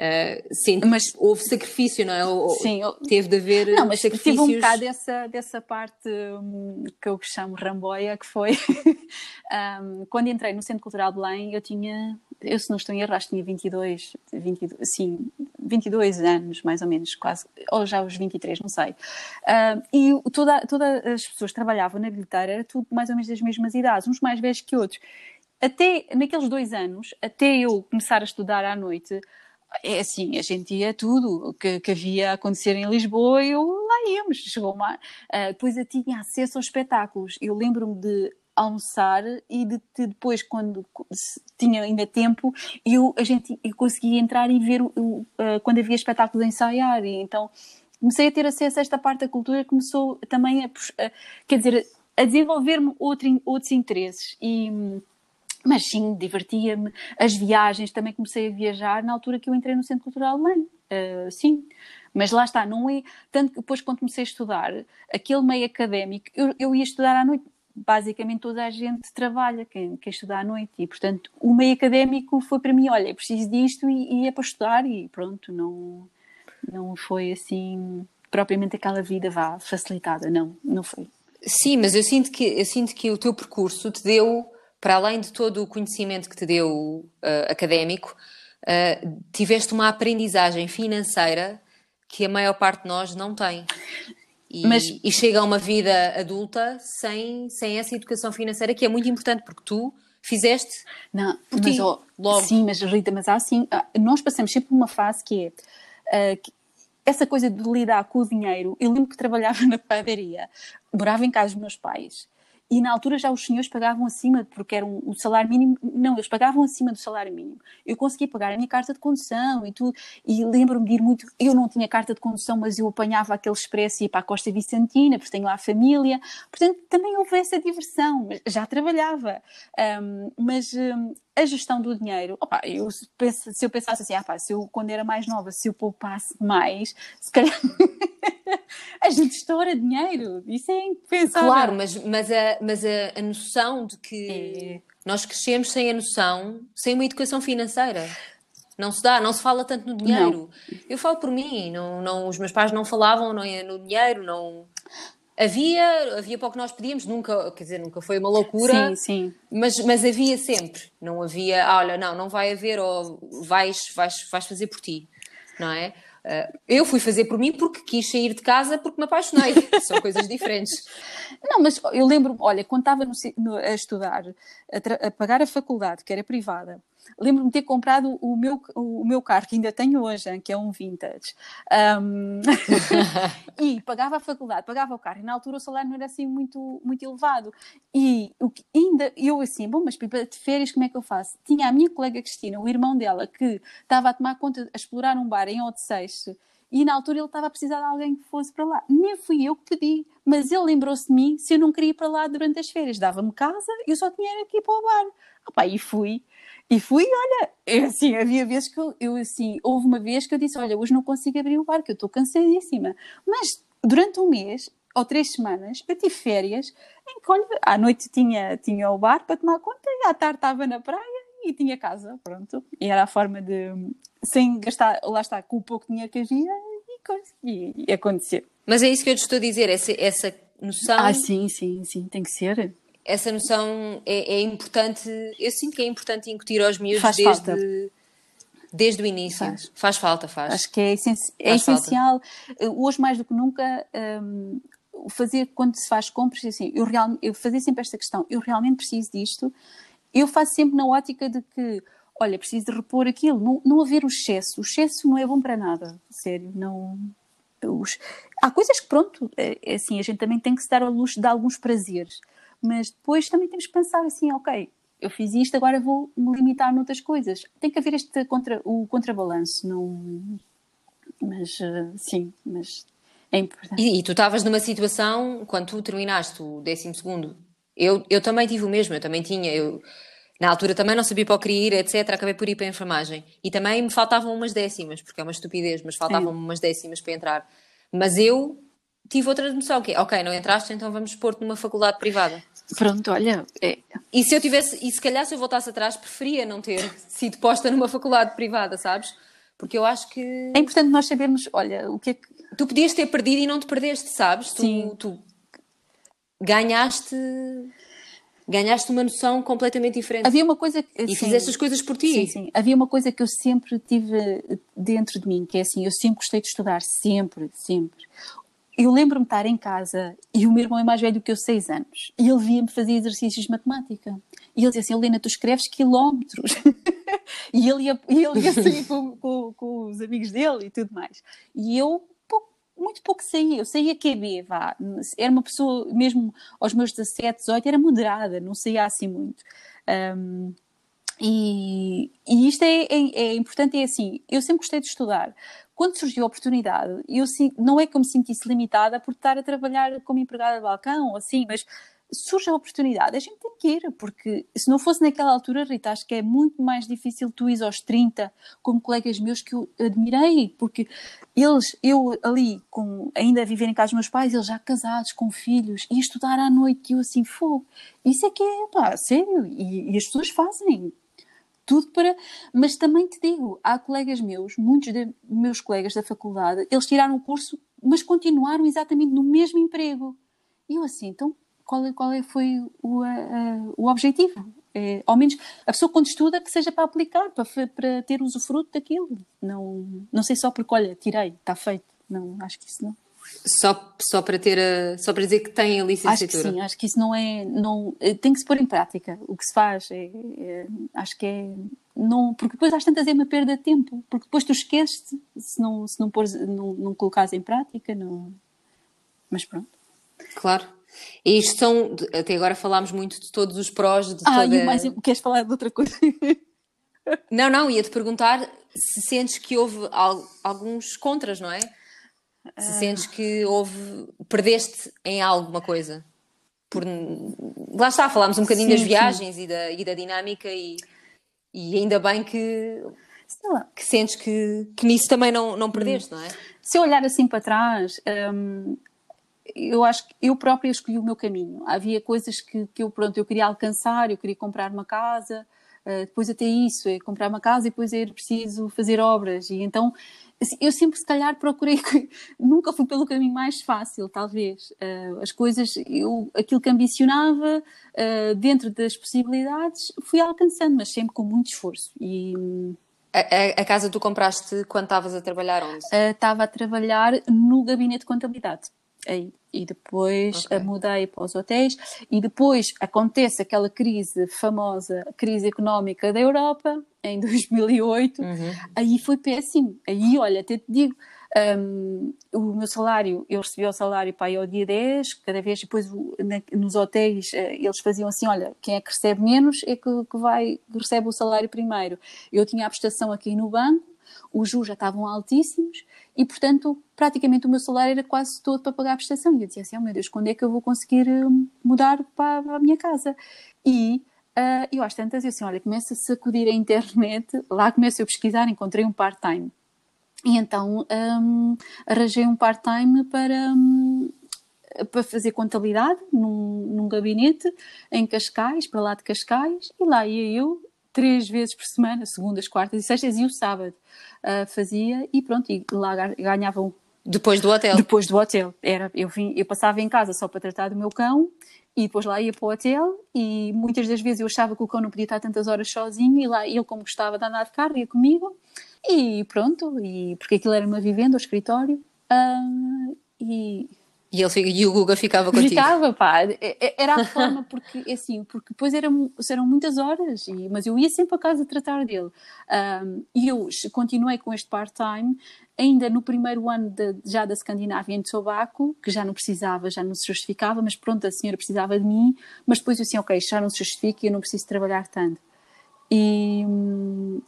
Uh, sim, mas houve sacrifício, não é? Sim, teve de haver não, mas sacrifícios. Tive um bocado dessa, dessa parte um, que eu chamo ramboia, que foi um, quando entrei no Centro Cultural de Belém, eu tinha eu se não estou em erro, acho que tinha 22, 22, sim, 22 anos, mais ou menos, quase, ou já os 23, não sei. Uh, e toda, todas as pessoas que trabalhavam na bilheteira era tudo mais ou menos das mesmas idades, uns mais velhos que outros. Até naqueles dois anos, até eu começar a estudar à noite, é assim, a gente ia tudo que, que havia a acontecer em Lisboa eu lá íamos. Chegou uma. Uh, depois eu tinha acesso aos espetáculos. Eu lembro-me de almoçar e de, de, depois, quando tinha ainda tempo, eu, a gente, eu conseguia entrar e ver o, uh, quando havia espetáculos a ensaiar. E então comecei a ter acesso a esta parte da cultura, começou também a, a quer dizer, a desenvolver-me outro, outros interesses. E, mas sim, divertia-me. As viagens, também comecei a viajar na altura que eu entrei no Centro Cultural Alemão. Uh, sim, mas lá está, não é. Tanto que depois, quando comecei a estudar, aquele meio académico, eu, eu ia estudar à noite basicamente toda a gente trabalha, quem quer estudar à noite, e portanto o meio académico foi para mim, olha, preciso disto e, e é para estudar e pronto, não, não foi assim propriamente aquela vida vá facilitada, não, não foi. Sim, mas eu sinto que eu sinto que o teu percurso te deu, para além de todo o conhecimento que te deu uh, académico, uh, tiveste uma aprendizagem financeira que a maior parte de nós não tem. E, mas, e chega a uma vida adulta sem, sem essa educação financeira que é muito importante porque tu fizeste não, por mas, ti, oh, logo. Sim, mas Rita, mas há assim, nós passamos sempre por uma fase que é uh, que essa coisa de lidar com o dinheiro. Eu lembro que trabalhava na padaria, morava em casa dos meus pais e na altura já os senhores pagavam acima, porque era um, o salário mínimo, não, eles pagavam acima do salário mínimo. Eu consegui pagar a minha carta de condução e tudo, e lembro-me de ir muito, eu não tinha carta de condução, mas eu apanhava aquele expresso e ia para a Costa Vicentina, porque tenho lá a família, portanto também houve essa diversão, já trabalhava, um, mas um, a gestão do dinheiro, opa, eu penso, se eu pensasse assim, ah, pá, se eu quando era mais nova, se eu poupasse mais, se calhar a gente estoura dinheiro, isso é impensável. Claro, mas, mas, a, mas a, a noção de que é. nós crescemos sem a noção, sem uma educação financeira. Não se dá, não se fala tanto no dinheiro. Não. Eu falo por mim, não, não, os meus pais não falavam não, no dinheiro, não. Havia, havia para o que nós pedíamos, nunca, quer dizer, nunca foi uma loucura, sim, sim. Mas, mas havia sempre, não havia, ah, olha, não, não vai haver, ou vais, vais, vais fazer por ti, não é? Uh, eu fui fazer por mim porque quis sair de casa porque me apaixonei. São coisas diferentes. Não, mas eu lembro, olha, quando estava no, no, a estudar, a, a, pagar a faculdade, que era privada, lembro-me de ter comprado o meu, o meu carro, que ainda tenho hoje, que é um vintage. Um... e pagava a faculdade, pagava o carro, e na altura o salário não era assim muito, muito elevado. E o que ainda, eu assim, bom, mas para de férias como é que eu faço? Tinha a minha colega Cristina, o irmão dela, que estava a tomar conta, a explorar um bar em Odisseis, e na altura ele estava a precisar de alguém que fosse para lá. Nem fui eu que pedi, mas ele lembrou-se de mim se eu não queria ir para lá durante as férias. Dava-me casa e eu só tinha ir para o bar. Opa, e fui. E fui, olha, é assim, havia vezes que eu, eu, assim, houve uma vez que eu disse, olha, hoje não consigo abrir o bar, que eu estou cansadíssima. Mas durante um mês ou três semanas, eu tive férias em que, olha, à noite tinha, tinha o bar para tomar conta e à tarde estava na praia e tinha casa, pronto. E era a forma de, sem gastar, lá está, com o pouco dinheiro que havia e, e, e acontecer. Mas é isso que eu te estou a dizer, essa, essa noção... Ah, sim, sim, sim, tem que ser essa noção é, é, importante, eu sinto que é importante incutir aos miúdos desde, desde o início. Faz. faz. falta, faz. Acho que é, essenci é essencial, falta. hoje mais do que nunca, um, fazer quando se faz compras, assim, eu, real, eu fazer sempre esta questão, eu realmente preciso disto, eu faço sempre na ótica de que, olha, preciso de repor aquilo, não, não haver o excesso, o excesso não é bom para nada, sério, não... Os, há coisas que, pronto, é, é assim, a gente também tem que se dar ao luxo de alguns prazeres mas depois também temos que pensar assim, ok, eu fiz isto, agora vou me limitar noutras coisas. Tem que haver este contra, o contrabalanço, não. Mas uh, sim, mas é importante. E, e tu estavas numa situação, quando tu terminaste o 12 segundo, eu, eu também tive o mesmo, eu também tinha, eu na altura também não sabia para o que ir, etc. Acabei por ir para a enfermagem. E também me faltavam umas décimas, porque é uma estupidez, mas faltavam umas décimas para entrar. Mas eu tive outra noção, que é, ok, não entraste, então vamos pôr-te numa faculdade privada. Pronto, olha. É... E se eu tivesse, e se calhar se eu voltasse atrás, preferia não ter sido posta numa faculdade privada, sabes? Porque eu acho que. É importante nós sabermos, olha, o que é que. Tu podias ter perdido e não te perdeste, sabes? Sim. Tu, tu ganhaste. Ganhaste uma noção completamente diferente. Havia uma coisa que, E fizeste as coisas por ti. Sim, sim. Havia uma coisa que eu sempre tive dentro de mim, que é assim, eu sempre gostei de estudar, sempre, sempre eu lembro-me estar em casa e o meu irmão é mais velho que eu, seis anos, e ele via-me fazer exercícios de matemática. E ele dizia assim: Helena, tu escreves quilómetros. e ele ia, ele ia sair com, com, com, os amigos dele e tudo mais. E eu pouco, muito pouco saía. Eu saía QB, vá. Era uma pessoa, mesmo aos meus 17, 18, era moderada, não saía assim muito. Um, e, e, isto é, é, é, importante, é assim, eu sempre gostei de estudar, quando surgiu a oportunidade, eu não é que eu me sentisse limitada por estar a trabalhar como empregada de balcão assim, mas surge a oportunidade, a gente tem que ir, porque se não fosse naquela altura, Rita, acho que é muito mais difícil tu ir aos 30, como colegas meus que eu admirei, porque eles, eu ali, com, ainda a viver em casa dos meus pais, eles já casados, com filhos, e estudar à noite, e eu assim, fogo, isso é que é, pá, sério, e, e as pessoas fazem, tudo para. Mas também te digo, há colegas meus, muitos de meus colegas da faculdade, eles tiraram o curso, mas continuaram exatamente no mesmo emprego. E eu assim, então qual, é, qual é, foi o, o objetivo? É, ao menos a pessoa quando estuda que seja para aplicar, para, para ter usufruto daquilo. Não, não sei só porque, olha, tirei, está feito. Não, acho que isso não. Só, só para ter a, só para dizer que tem a licenciatura. Acho que sim, acho que isso não é, não, eh, tem que se pôr em prática. O que se faz é, é acho que é, não, porque depois às tantas é uma perda de tempo, porque depois tu esqueces se não, se não, pôres, não, não colocares em prática, não, mas pronto. Claro. E isto são, até agora falámos muito de todos os prós de ah, toda... Ah, mais, queres falar de outra coisa? não, não, ia-te perguntar se sentes que houve alguns contras, não é? Se sentes que houve, perdeste em alguma coisa. Por, lá está, falámos um bocadinho sim, das viagens e da, e da dinâmica e, e ainda bem que, que sentes que, que nisso também não, não perdeste, não é? Se eu olhar assim para trás, hum, eu acho que eu própria escolhi o meu caminho. Havia coisas que, que eu, pronto, eu queria alcançar, eu queria comprar uma casa, depois até isso, é comprar uma casa e depois era preciso fazer obras. E então assim, eu sempre, se calhar, procurei, nunca fui pelo caminho mais fácil, talvez. Uh, as coisas, eu, aquilo que ambicionava, uh, dentro das possibilidades, fui alcançando, mas sempre com muito esforço. E. A, a, casa tu compraste quando estavas a trabalhar onde? Estava a trabalhar no gabinete de contabilidade. E depois okay. mudei para os hotéis. E depois acontece aquela crise famosa, crise económica da Europa, em 2008. Uhum. Aí foi péssimo. Aí, olha, até te digo, um, o meu salário, eu recebia o salário para aí ao dia 10, cada vez depois na, nos hotéis eh, eles faziam assim, olha, quem é que recebe menos é que, que vai, que recebe o salário primeiro. Eu tinha a prestação aqui no banco, os juros já estavam altíssimos e, portanto, praticamente o meu salário era quase todo para pagar a prestação. E eu dizia assim: oh meu Deus, quando é que eu vou conseguir hum, mudar para a minha casa? E uh, eu às tantas, eu assim: olha, começo a sacudir a internet, lá começo a pesquisar, encontrei um part-time. E então um, arranjei um part-time para. Um, para fazer contabilidade num, num, gabinete em Cascais, para lá de Cascais, e lá ia eu três vezes por semana, segundas, quartas e sextas e o sábado uh, fazia e pronto, e lá ganhavam depois do hotel. Depois do hotel. Era, eu, vim, eu passava em casa só para tratar do meu cão e depois lá ia para o hotel e muitas das vezes eu achava que o cão não podia estar tantas horas sozinho e lá ele como gostava de andar de carro ia comigo e pronto, e porque aquilo era uma vivenda, o escritório uh, e e, ele, e o Guga ficava contigo? Ficava, pá. É, é, era a forma, porque é assim, porque depois eram, eram muitas horas, e, mas eu ia sempre a casa tratar dele. Um, e eu continuei com este part-time, ainda no primeiro ano de, já da Escandinávia em Tobaco, que já não precisava, já não se justificava, mas pronto, a senhora precisava de mim, mas depois eu assim, ok, já não se justifica e eu não preciso trabalhar tanto. E,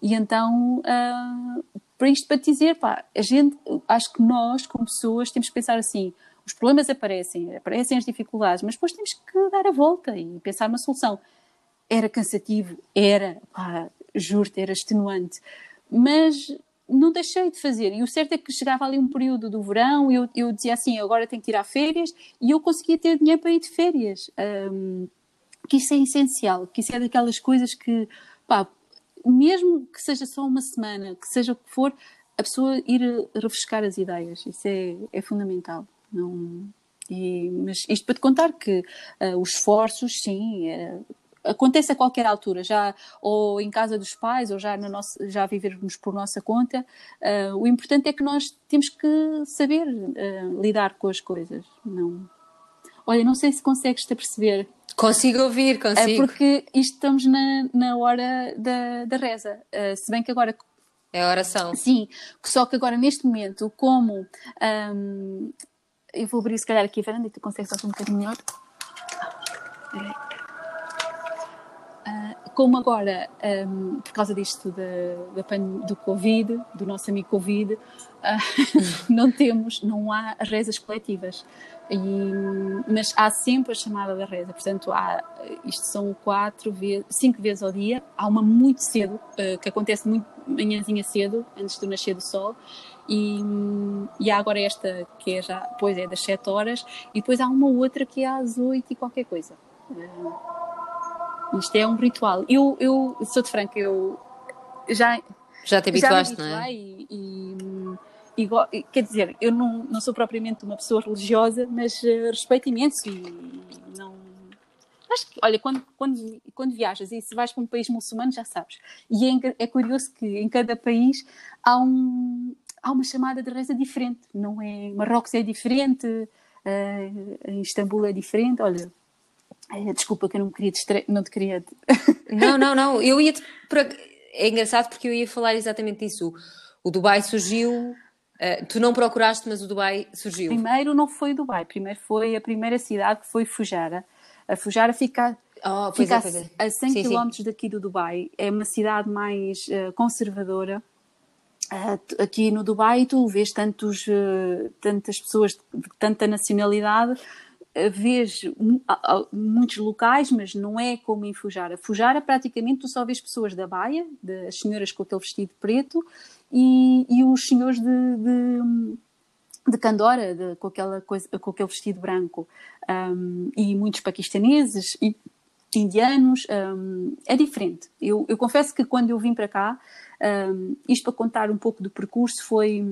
e então, uh, para isto para te dizer, pá, a gente, acho que nós, como pessoas, temos que pensar assim, os problemas aparecem, aparecem as dificuldades, mas depois temos que dar a volta e pensar uma solução. Era cansativo, era, pá, juro-te, era extenuante, mas não deixei de fazer. E o certo é que chegava ali um período do verão e eu, eu dizia assim: agora tenho que ir a férias, e eu conseguia ter dinheiro para ir de férias. Um, que isso é essencial, que isso é daquelas coisas que, pá, mesmo que seja só uma semana, que seja o que for, a pessoa ir refrescar as ideias, isso é, é fundamental. Não, e, mas isto para te contar que uh, os esforços, sim, uh, acontece a qualquer altura, já ou em casa dos pais ou já, na nossa, já vivermos por nossa conta. Uh, o importante é que nós temos que saber lidar com as coisas. Não. Olha, não sei se consegues-te perceber. Consigo ouvir, consigo. É porque isto estamos na, na hora da, da reza. se bem que agora é a oração. Sim, só que agora neste momento, como um, eu vou abrir se calhar aqui a varanda e tu consegues só um bocadinho melhor. Uh, como agora, um, por causa disto da, da, do Covid, do nosso amigo Covid, uh, não temos, não há rezas coletivas. E, mas há sempre a chamada da reza, portanto, há, isto são quatro vezes, cinco vezes ao dia. Há uma muito cedo, uh, que acontece muito manhãzinha cedo, antes do nascer do sol, e, e há agora esta que é já, pois é das 7 horas, e depois há uma outra que é às 8 e qualquer coisa. Uh, isto é um ritual. Eu, eu sou de Franca, eu já. Já te habituaste, já não é? E, e, e, quer dizer, eu não, não sou propriamente uma pessoa religiosa, mas uh, respeito imenso e não. Acho que, olha, quando, quando, quando viajas e se vais para um país muçulmano, já sabes. E é, é curioso que em cada país há um, há uma chamada de reza diferente, não é? Marrocos é diferente, uh, em Istambul é diferente, olha. Eh, desculpa que eu não me queria distra... não te queria. não, não, não. Eu ia te... É engraçado porque eu ia falar exatamente disso. O Dubai surgiu. Uh, tu não procuraste, mas o Dubai surgiu. Primeiro não foi Dubai, primeiro foi a primeira cidade que foi Fujara. A Fujara fica, oh, fica é, é. a 100 km daqui do Dubai. É uma cidade mais uh, conservadora aqui no Dubai tu vês tantos, eh, tantas pessoas de tanta nacionalidade, eh, vês muitos locais, mas não é como em Fujara. Fujara praticamente tu só vês pessoas da baia, as senhoras com aquele vestido preto e, e os senhores de, de de Candora, de, com, aquela coisa, com aquele vestido branco, um, e muitos paquistaneses e indianos, um, é diferente. Eu, eu, confesso que quando eu vim para cá, um, isto para contar um pouco do percurso, foi.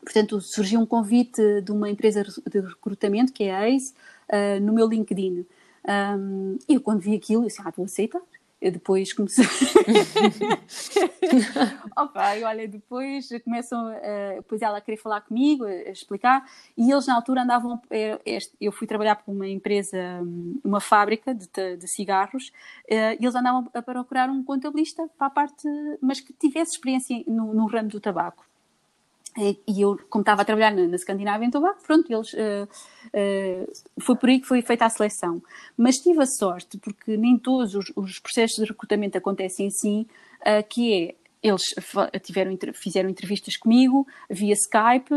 Portanto, surgiu um convite de uma empresa de recrutamento, que é a ACE, uh, no meu LinkedIn. e eu, quando vi aquilo, eu disse: Ah, vou aceitar. Eu depois comecei. Opa, e olha, depois começam, uh, depois ela a querer falar comigo, a, a, explicar, e eles na altura andavam. Eh, eu fui trabalhar para uma empresa, uma fábrica de, de cigarros, uh, e eles andavam a procurar um contabilista para a parte, mas que tivesse experiência no, no ramo do tabaco. E eu, como estava a trabalhar na, na Escandinávia Tobago, pronto, eles, uh, uh, foi por aí que foi feita a seleção. Mas tive a sorte, porque nem todos os, os processos de recrutamento acontecem assim, uh, que é, eles tiveram, fizeram entrevistas comigo via Skype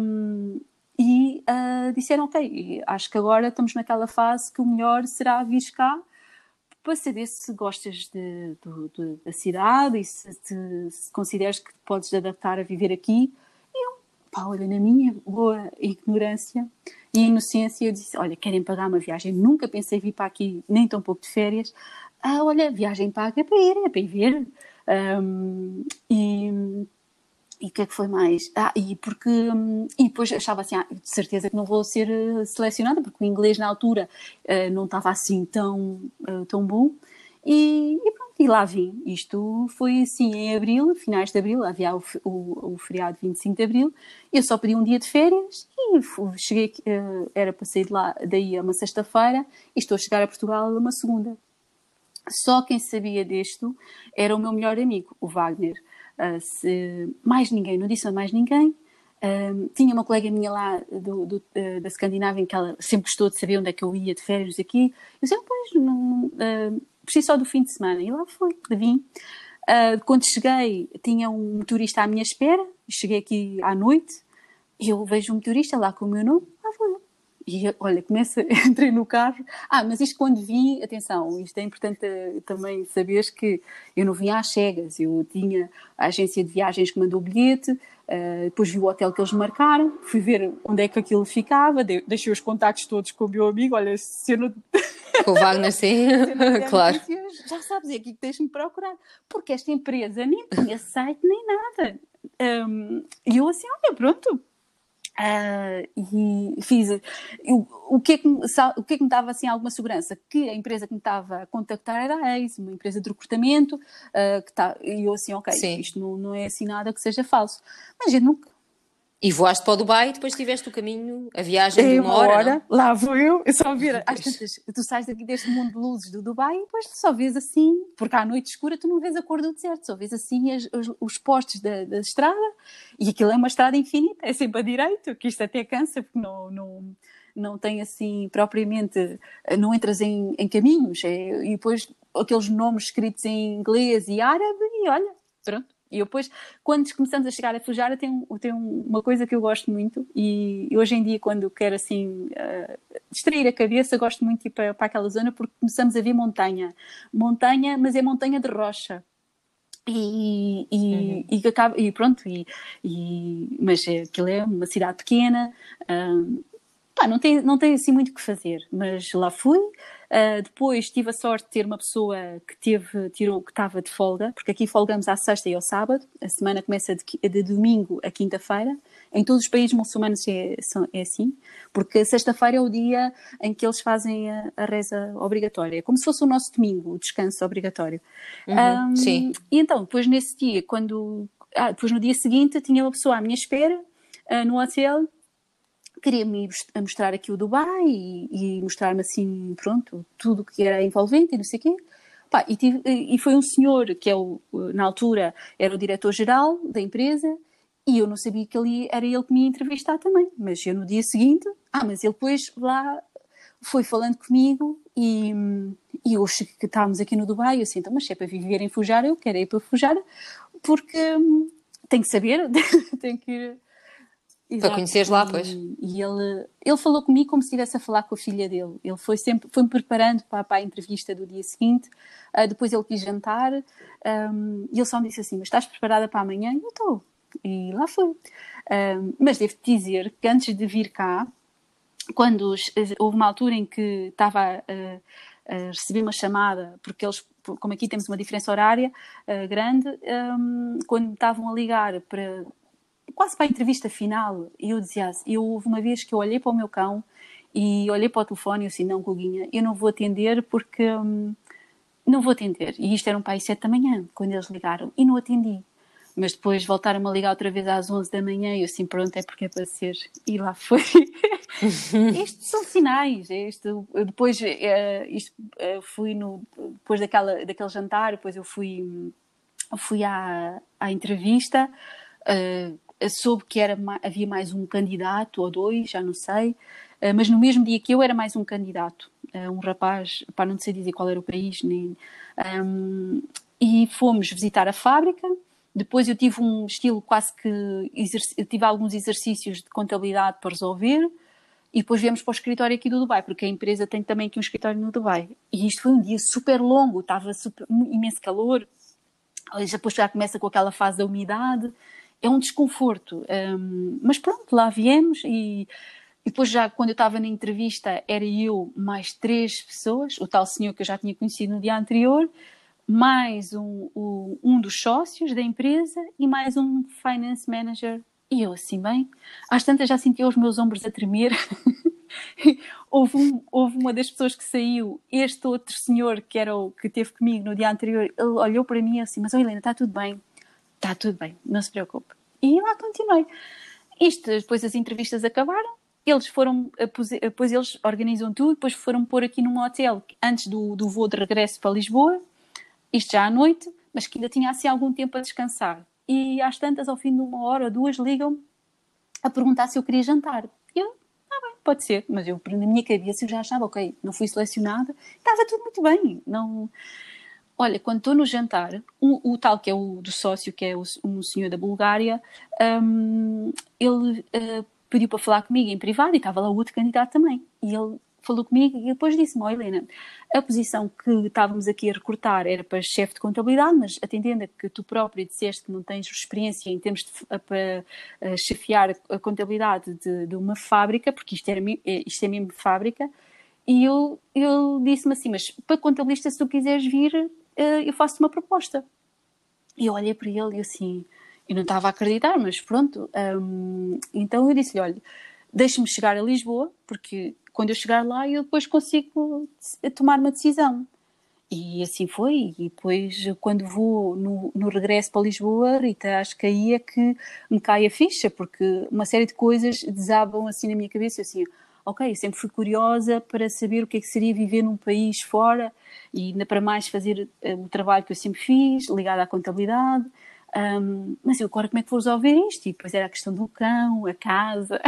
um, e disseram, ok, acho que agora estamos naquela fase que o melhor será vir cá para saber se gostas de, de, de, da cidade e se, te, se consideras que podes adaptar a viver aqui pá, olha, na minha boa ignorância e inocência, eu disse: Olha, querem pagar uma viagem? Nunca pensei vir para aqui, nem tão pouco de férias. Ah, olha, viagem paga é para ir, é para ir ver. Um, e. E o que é que foi mais? Ah, e porque. E depois achava assim, ah, de certeza que não vou ser eh, selecionada, porque o inglês na altura uh, não estava assim tão, uh, tão bom. E, e, pronto, e lá vim. Isto foi assim em abril, finais de abril, havia o, o, o feriado 25 de abril. Eu só pedi um dia de férias e cheguei, uh, era para sair de lá, daí a uma sexta-feira e estou a chegar a Portugal uma segunda. Só quem sabia disto era o meu melhor amigo, o Wagner. Uh, se, mais ninguém, não disse a mais ninguém. Uh, tinha uma colega minha lá do, do, uh, da Escandinávia em que ela sempre gostou de saber onde é que eu ia de férias aqui. Eu disse, pois, não, preciso só do fim de semana. E lá foi, vim. Uh, quando cheguei, tinha um motorista à minha espera. Cheguei aqui à noite eu vejo um motorista lá com o meu nome. Lá vou. E olha, começa, entrei no carro. Ah, mas isto quando vim, atenção, isto é importante uh, também saberes que eu não vim às cegas. Eu tinha a agência de viagens que mandou o bilhete, uh, depois vi o hotel que eles marcaram, fui ver onde é que aquilo ficava, deixei os contactos todos com o meu amigo. Olha, se eu não. Com o Wagner, sim, claro. Notícias, já sabes, é aqui que tens de me procurar. Porque esta empresa nem tinha site nem nada. Um, e eu assim, olha, pronto. Uh, e fiz eu, o, que é que, o que é que me dava assim alguma segurança? Que a empresa que me estava a contactar era a Ace, uma empresa de recrutamento, uh, que tá, e eu assim, ok, Sim. isto não, não é assim nada que seja falso. Mas eu nunca, e voaste para o Dubai e depois tiveste o caminho, a viagem de uma, uma hora. hora lá vou eu, eu só vir. Às tantas, tu sais daqui deste mundo de luzes do Dubai e depois tu só vês assim, porque à noite escura tu não vês a cor do deserto, só vês assim as, os, os, postes da, da, estrada e aquilo é uma estrada infinita, é sempre a direito, que isto até cansa porque não, não, não tem assim propriamente, não entras em, em caminhos é, e depois aqueles nomes escritos em inglês e árabe e olha, pronto e depois, quando começamos a chegar a Fujara, tem, tem uma coisa que eu gosto muito e hoje em dia, quando quero assim uh, distrair a cabeça, gosto muito de ir para, para aquela zona porque começamos a ver montanha. Montanha, mas é montanha de rocha. E, e, uhum. e, acaba, e pronto, e, e, mas é, aquilo é uma cidade pequena, uh, pá, não, tem, não tem assim muito o que fazer, mas lá fui. Uh, depois tive a sorte de ter uma pessoa que teve, tirou, que estava de folga, porque aqui folgamos à sexta e ao sábado, a semana começa de, de domingo a quinta-feira. Em todos os países muçulmanos é, é assim, porque sexta-feira é o dia em que eles fazem a, a, reza obrigatória, é como se fosse o nosso domingo, o descanso obrigatório. Uhum, um, sim. E então, depois nesse dia, quando. Ah, depois no dia seguinte, tinha uma pessoa à minha espera, uh, no hotel, queria-me mostrar aqui o Dubai e, e mostrar-me assim, pronto, tudo que era envolvente e não sei o quê. Pá, e, tive, e, foi um senhor que é o, na altura era o diretor-geral da empresa e eu não sabia que ele, era ele que me ia entrevistar também. Mas eu no dia seguinte, ah, mas ele depois lá foi falando comigo e, e hoje que estávamos aqui no Dubai, eu assim, então, mas se é para viver em Fujara, eu quero ir para Fujara, porque hum, tenho que saber, tenho que ir Exato. Para conheceres lá, pois. E, e, ele, ele falou comigo como se estivesse a falar com a filha dele. Ele foi sempre, foi-me preparando para, para, a entrevista do dia seguinte. Uh, depois ele quis jantar um, e ele só me disse assim: Mas estás preparada para amanhã? Eu estou. e lá fui. Um, mas devo dizer que antes de vir cá, quando houve uma altura em que estava a, a receber uma chamada, porque eles, como aqui temos uma diferença horária uh, grande, um, quando estavam a ligar para quase para a entrevista final, eu dizia eu houve uma vez que eu olhei para o meu cão e olhei para o telefone e eu assim, não, Guguinha, eu não vou atender porque hum, não vou atender. E isto era um pai sete da manhã, quando eles ligaram, e não atendi. Mas depois voltaram-me a ligar outra vez às 11 da manhã e eu assim, pronto, é porque é para ser. E lá foi. isto são sinais. Isto, depois uh, isto, uh, fui no, depois daquela, daquele jantar, depois eu fui, fui à, à entrevista, uh, soube que era, havia mais um candidato ou dois, já não sei, mas no mesmo dia que eu era mais um candidato, um rapaz, para não sei dizer qual era o país, nem, um, e fomos visitar a fábrica. Depois eu tive um estilo quase que tive alguns exercícios de contabilidade para resolver e depois viemos para o escritório aqui do Dubai, porque a empresa tem também aqui um escritório no Dubai. E isto foi um dia super longo, estava super, imenso calor, depois já começa com aquela fase da umidade, é um desconforto. Um, mas pronto, lá viemos e, e depois já quando eu estava na entrevista era eu mais três pessoas, o tal senhor que eu já tinha conhecido no dia anterior, mais um, um, dos sócios da empresa e mais um finance manager. E eu assim, bem, às tantas já sentia os meus ombros a tremer. houve, um, houve uma das pessoas que saiu, este outro senhor que era o que teve comigo no dia anterior, ele olhou para mim assim, mas oh Helena, está tudo bem? Está tudo bem, não se preocupe. E lá continuei. Isto, depois as entrevistas acabaram, eles foram, depois eles organizam tudo, depois foram pôr aqui num hotel antes do, do voo de regresso para Lisboa, isto já à noite, mas que ainda tinha assim algum tempo a descansar. E às tantas, ao fim de uma hora ou duas, ligam-me a perguntar se eu queria jantar. Eu, ah bem, pode ser. Mas eu, na minha cabeça, eu já achava, ok, não fui selecionada, estava tudo muito bem. Não... Olha, quando estou no jantar, o, o, tal que é o do sócio, que é o, um senhor da Bulgária, um, ele uh, pediu para falar comigo em privado e estava lá o outro candidato também. E ele falou comigo e depois disse-me, oh, Helena, a posição que estávamos aqui a recrutar era para chefe de contabilidade, mas atendendo a que tu própria disseste que não tens experiência em termos de para chefiar a contabilidade de, de, uma fábrica, porque isto, era, é, isto é mesmo fábrica, e eu, eu disse-me assim, mas para contabilista, se tu quiseres vir, eh, eu faço-te uma proposta. E eu olhei para ele e assim, eu não estava a acreditar, mas pronto. Um, então eu disse-lhe, olha, deixe-me chegar a Lisboa, porque quando eu chegar lá eu depois consigo tomar uma decisão. E assim foi, e depois quando vou no, no regresso para Lisboa, Rita, acho que aí é que me cai a ficha, porque uma série de coisas desabam assim na minha cabeça, assim, ok, sempre fui curiosa para saber o que é que seria viver num país fora, e ainda para mais fazer eh, o trabalho que eu sempre fiz, ligado à contabilidade, um, mas eu agora como é que vou resolver isto? E depois era a questão do cão, a casa,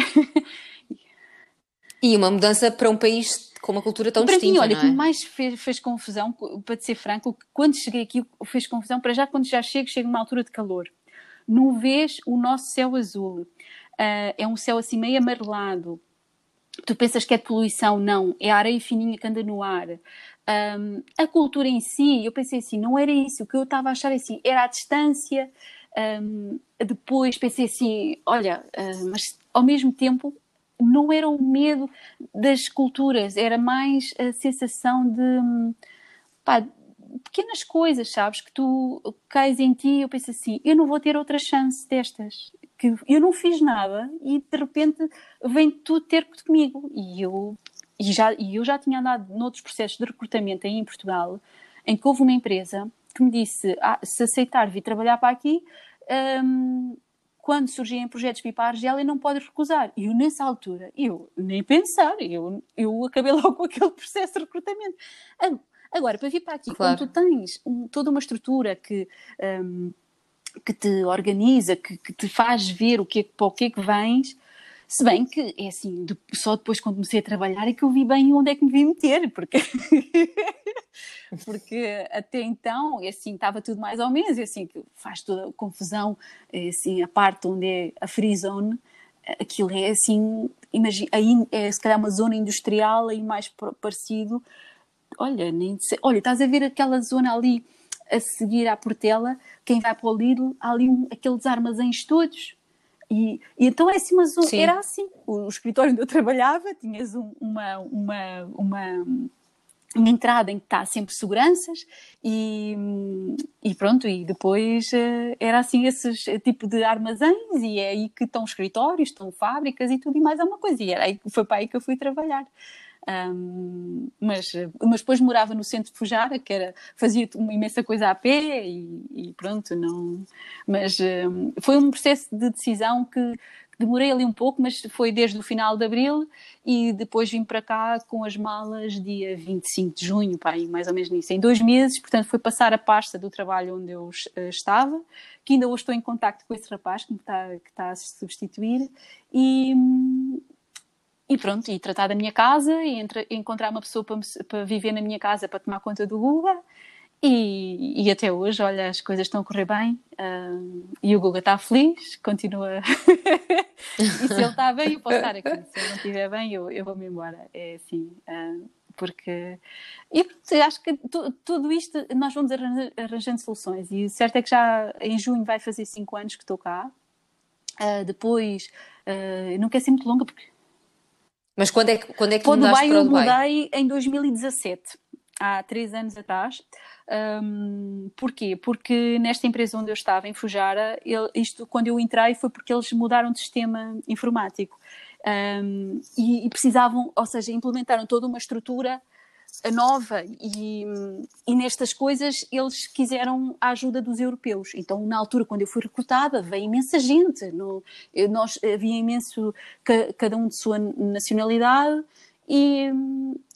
E uma mudança para um país com uma cultura tão para distinta. Mim, olha, o que mais fez, fez, confusão, para te ser franco, quando cheguei aqui fez confusão, para já quando já chego, chego numa altura de calor. Não vês o nosso céu azul. Uh, é um céu assim meio amarelado. Tu pensas que é de poluição? Não, é a areia fininha que anda no ar. Um, a cultura em si, eu pensei assim, não era isso. O que eu estava a achar é assim, era a distância. Um, depois pensei assim, olha, uh, mas ao mesmo tempo não era o medo das culturas, era mais a sensação de pá, pequenas coisas, sabes? Que tu cais em ti e eu penso assim: eu não vou ter outra chance destas. Que eu não fiz nada e de repente vem tu ter comigo. E eu, e já, e eu já tinha andado noutros processos de recrutamento aí em Portugal, em que houve uma empresa que me disse: ah, se aceitar vir trabalhar para aqui. Um, quando surgem projetos para ir para a Argélia, não pode recusar. E eu, nessa altura, eu nem pensar, eu, eu acabei logo com aquele processo de recrutamento. Agora, para vir para aqui, claro. quando tu tens um, toda uma estrutura que, um, que te organiza, que, que, te faz ver o que é, para o que é que vens, se bem que, é assim, de, só depois quando comecei a trabalhar é que eu vi bem onde é que me vim meter, porque, porque até então, é assim, estava tudo mais ou menos, é assim, que faz toda a confusão, é assim, a parte onde é a free zone, aquilo é assim, imagina, aí é se calhar uma zona industrial aí mais parecido, olha, nem sei, olha, estás a ver aquela zona ali a seguir à Portela, quem vai para o Lidl, há ali um, aqueles armazéns todos. E, e então é assim, mas era assim. O, o, escritório onde eu trabalhava, tinhas um, uma, uma, uma uma entrada em que está sempre seguranças e, e pronto, e depois uh, era assim esses tipo de armazéns e é aí que estão escritórios, estão fábricas e tudo e mais alguma coisa e era aí, foi para aí que eu fui trabalhar. Um, mas, mas depois morava no centro de Fujara, que era, fazia uma imensa coisa a pé e, e pronto, não. Mas um, foi um processo de decisão que, demorei ali um pouco, mas foi desde o final de abril e depois vim para cá com as malas dia 25 de junho, pá, mais ou menos nisso, em dois meses, portanto foi passar a pasta do trabalho onde eu uh, estava, que ainda hoje estou em contacto com esse rapaz que está, que está a substituir e, e pronto, e tratar da minha casa e entre, encontrar uma pessoa para, para, viver na minha casa para tomar conta do Guga e, e até hoje, olha, as coisas estão a correr bem uh, e o Guga está feliz, continua. E se ele está bem eu posso estar aqui, se ele não estiver bem eu, eu vou-me embora, é assim uh, porque e acho que tu, tudo isto nós vamos arranjando soluções. E o certo é que já em junho vai fazer 5 anos que estou cá. Uh, depois, uh, não quer ser muito longa porque mas quando é que, quando é que para mudaste Dubai, para o Dubai? Eu mudei em 2017, há três anos atrás. Um, porquê? Porque nesta empresa onde eu estava, em Fujara, ele, isto quando eu entrei foi porque eles mudaram de sistema informático um, e, e, precisavam, ou seja, implementaram toda uma estrutura nova e, e, nestas coisas eles quiseram a ajuda dos europeus. Então, na altura, quando eu fui recrutada, veio imensa gente. No, nós, havia imenso, cada um de sua nacionalidade e,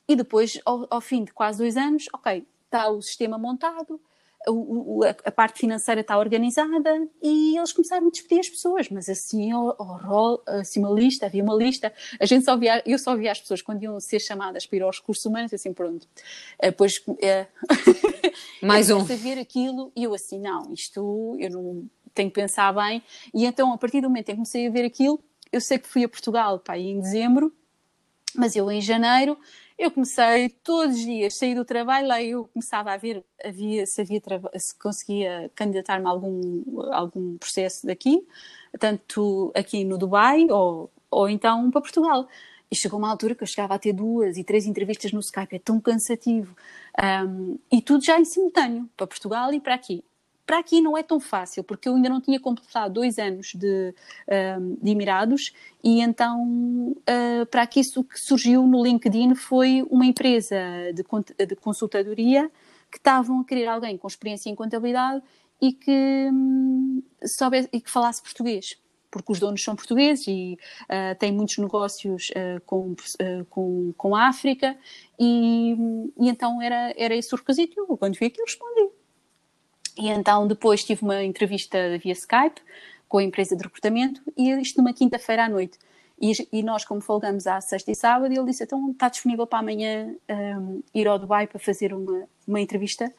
e depois, ao, ao fim de quase dois anos, ok, está o sistema montado, o, a parte financeira está organizada e eles começaram a despedir as pessoas, mas assim, ao, assim uma lista, havia uma lista, a gente só via, eu só via as pessoas quando iam ser chamadas para ir aos recursos humanos, assim, pronto. Depois, é, mais um. a ver aquilo e eu assim, não, isto eu não tenho que pensar bem. E então, a partir do momento em que comecei a ver aquilo, eu sei que fui a Portugal, pá, em dezembro, mas eu em janeiro eu comecei todos os dias, saí do trabalho, lá eu começava a ver havia, se, havia, se conseguia candidatar-me a algum, algum processo daqui, tanto aqui no Dubai ou, ou então para Portugal. E chegou uma altura que eu chegava a ter duas e três entrevistas no Skype, é tão cansativo. Um, e tudo já em simultâneo, para Portugal e para aqui. Para aqui não é tão fácil, porque eu ainda não tinha completado dois anos de, uh, de Emirados e então uh, para aqui isso que surgiu no LinkedIn foi uma empresa de, de consultadoria que estavam a querer alguém com experiência em contabilidade e que, um, soubesse, e que falasse português porque os donos são portugueses e uh, têm muitos negócios uh, com, uh, com, com a África e, e, então era, era esse o requisito. Eu, quando vi aquilo, respondi. E então depois tive uma entrevista via Skype com a empresa de recrutamento e isto numa quinta-feira à noite. E, e, nós, como folgamos à sexta e sábado, ele disse: Então está disponível para amanhã um, ir ao Dubai para fazer uma, uma entrevista?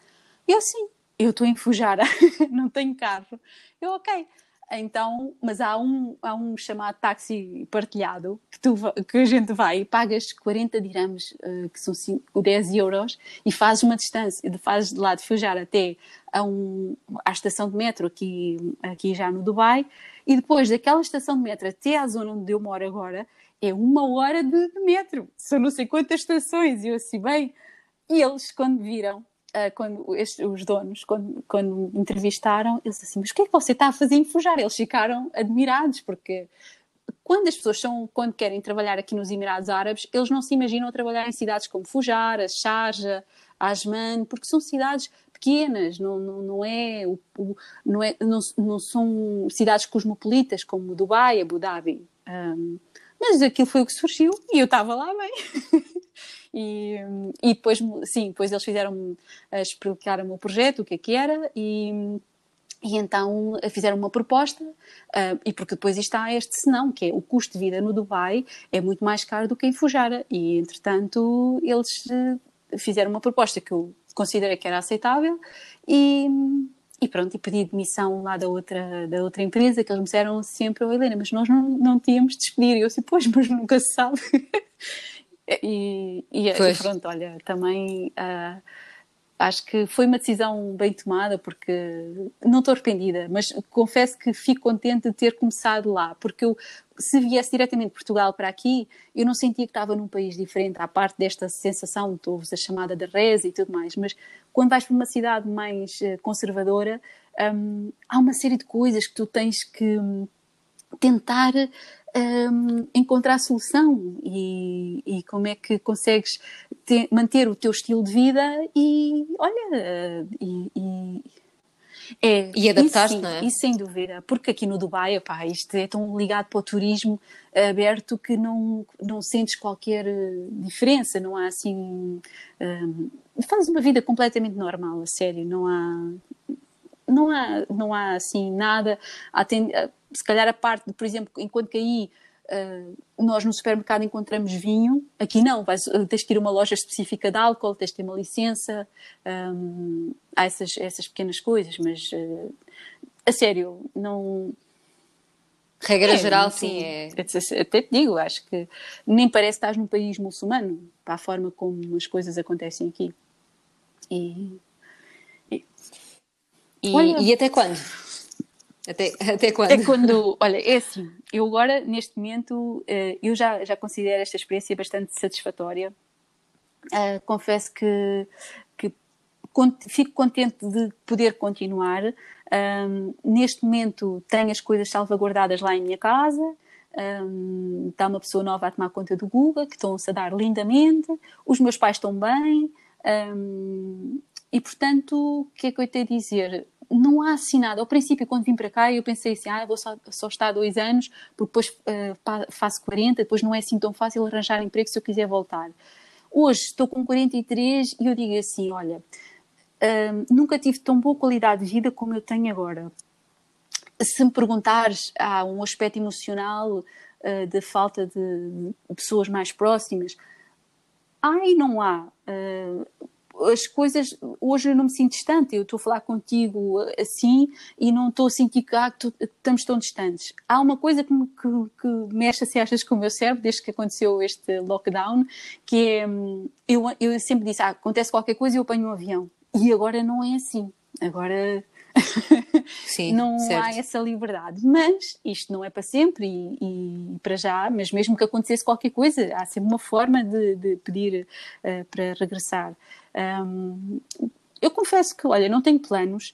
Eu, sim, eu estou em Fujara, não tenho carro. Eu, ok. Então, mas há um, há um chamado táxi partilhado que, tu, que a gente vai e pagas 40 dirhams, uh, que são 5, 10 euros, e fazes uma distância, fazes de lá de Fujar até a um, à estação de metro aqui, aqui já no Dubai, e depois daquela estação de metro até à zona onde eu moro agora, é uma hora de, de metro. São não sei quantas estações. E eu assim, bem, e eles quando viram uh, quando estes, os donos, quando, quando me entrevistaram, eles assim, mas o que é que você está a fazer em Fujar? Eles ficaram admirados, porque quando as pessoas são, quando querem trabalhar aqui nos Emirados Árabes, eles não se imaginam trabalhar em cidades como Fujar, a Sharjah, Asman, porque são cidades pequenas, não, não, não, é, não, é não, não, são cidades cosmopolitas como Dubai, Abu Dhabi. Um, mas aquilo foi o que surgiu e eu estava lá bem. E, e depois, sim, depois eles fizeram, eh, explicaram o projeto, o que é que era, e, e então fizeram uma proposta, uh, e porque depois está este senão, que é o custo de vida no Dubai é muito mais caro do que em Fujara, e entretanto eles eh, fizeram uma proposta que eu considerei que era aceitável, e, e pronto, e pedi demissão lá da outra, da outra empresa, que eles me disseram sempre, oh, Helena, mas nós não, não tínhamos de despedir, e eu disse, pois, mas nunca se sabe. E, e, e, pronto, olha, também uh, acho que foi uma decisão bem tomada porque não estou arrependida, mas confesso que fico contente de ter começado lá, porque eu se viesse diretamente de Portugal para aqui, eu não sentia que estava num país diferente, à parte desta sensação, tu ouves a chamada de reza e tudo mais, mas quando vais para uma cidade mais eh, conservadora, um, há uma série de coisas que tu tens que hum, tentar um, encontrar a solução e, e, como é que consegues ter, manter o teu estilo de vida e, olha, e, e é, e adaptar-te, não é? Isso sem dúvida, porque aqui no Dubai, opá, isto é tão ligado para o turismo aberto que não, não sentes qualquer eh, diferença, não há assim. Um, fazes uma vida completamente normal, a sério, não há. Não há, não há assim nada. Se calhar a parte, por exemplo, enquanto caí Uh, nós no supermercado encontramos vinho, aqui não, vais, tens que ir a uma loja específica de álcool, tens que ter uma licença, um, há essas, essas pequenas coisas, mas uh, a sério, não. Regra é, geral, sim. É... Até te digo, acho que nem parece que estás num país muçulmano, para a forma como as coisas acontecem aqui. E. E, e, e até quando? Até, até quando? É quando, olha, é assim, eu agora, neste momento, eh, eu já, já considero esta experiência bastante satisfatória. Uh, confesso que, que fico contente de poder continuar. Neste momento tenho as coisas salvaguardadas lá em minha casa. Está uma pessoa nova a tomar conta do Google, que estão-se a dar lindamente. Os meus pais estão bem. E, portanto, o que é que eu tenho a dizer? não há assim nada. Ao princípio, quando vim para cá, eu pensei assim, ah, vou só, só estar dois anos, porque depois uh, faço 40, depois não é assim tão fácil arranjar emprego se eu quiser voltar. Hoje estou com 43 e eu digo assim, olha, uh, nunca tive tão boa qualidade de vida como eu tenho agora. Se me perguntares, há um aspecto emocional uh, de falta de, de, pessoas mais próximas, ai, não há. Uh, as coisas, hoje eu não me sinto distante, eu estou a falar contigo assim e não estou a sentir que, ah, tu, estamos tão distantes. Há uma coisa que, que, que mexe assim, achas com o meu cérebro, desde que aconteceu este lockdown, que é, hum, eu, eu sempre disse, ah, acontece qualquer coisa e eu apanho um avião. E agora não é assim. Agora Sim, não certo. há essa liberdade. Mas isto não é para sempre e, e, para já, mas mesmo que acontecesse qualquer coisa, há sempre uma forma de, de pedir uh, para regressar. Um, eu confesso que, olha, não tenho planos.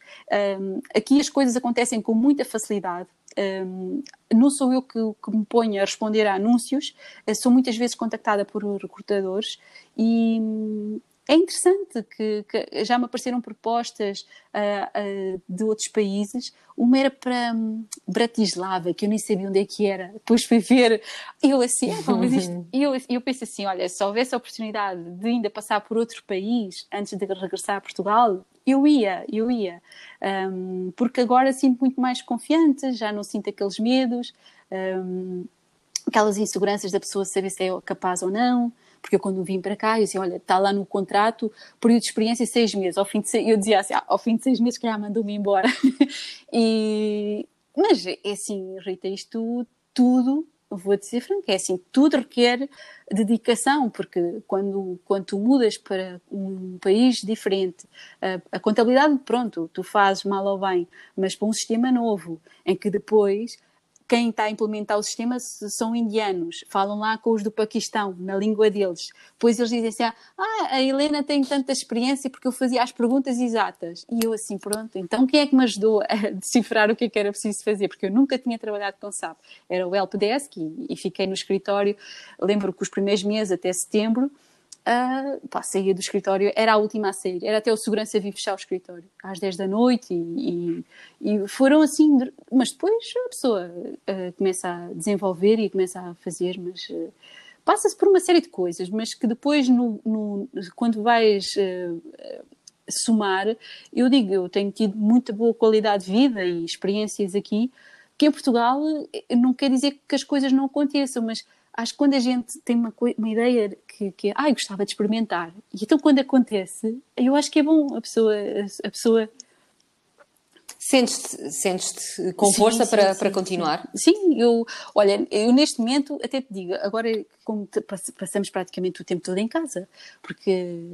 Um, aqui as coisas acontecem com muita facilidade. Um, não sou eu que, que, me ponho a responder a anúncios, sou muitas vezes contactada por recrutadores e, é interessante que, que, já me apareceram propostas uh, uh, de outros países. Uma era para um, Bratislava, que eu nem sabia onde é que era. Depois fui ver, eu assim, é, mas isto. E eu, eu pensei assim: olha, se houvesse a oportunidade de ainda passar por outro país antes de regressar a Portugal, eu ia, eu ia. Um, porque agora sinto muito mais confiante, já não sinto aqueles medos, um, aquelas inseguranças da pessoa saber se é capaz ou não. Porque eu quando vim para cá, eu disse, olha, está lá no contrato, período de experiência seis meses. Ao fim de seis, eu dizia assim, ah, ao fim de seis meses, calhar mandou-me embora. e, mas é assim, Rita, isto tudo, vou dizer franco, é assim, tudo requer dedicação, porque quando, quando tu mudas para um país diferente, a, a contabilidade, pronto, tu fazes mal ou bem, mas para um sistema novo, em que depois quem está a implementar o sistema são indianos, falam lá com os do Paquistão, na língua deles. Depois eles dizem assim: Ah, a Helena tem tanta experiência porque eu fazia as perguntas exatas. E eu, assim, pronto, então quem é que me ajudou a decifrar o que, é que era preciso fazer? Porque eu nunca tinha trabalhado com SAP. Era o Helpdesk e, e fiquei no escritório. Lembro que os primeiros meses, até setembro, uh, pá, saía do escritório, era a última a sair, era até o segurança vir fechar o escritório, às 10 da noite, e, e, e foram assim, mas depois a pessoa uh, começa a desenvolver e começa a fazer, mas uh, passa-se por uma série de coisas, mas que depois, no, no quando vais somar, eu digo, eu tenho tido muita boa qualidade de vida e experiências aqui, que em Portugal não quer dizer que as coisas não aconteçam, mas acho que quando a gente tem uma, uma ideia que, que ai, gostava de experimentar, e então quando acontece, eu acho que é bom a pessoa. A pessoa... Sentes-te sentes com sim, força sim, para, sim, para continuar? Sim, eu, olha, eu neste momento até te digo, agora como te, passamos praticamente o tempo todo em casa, porque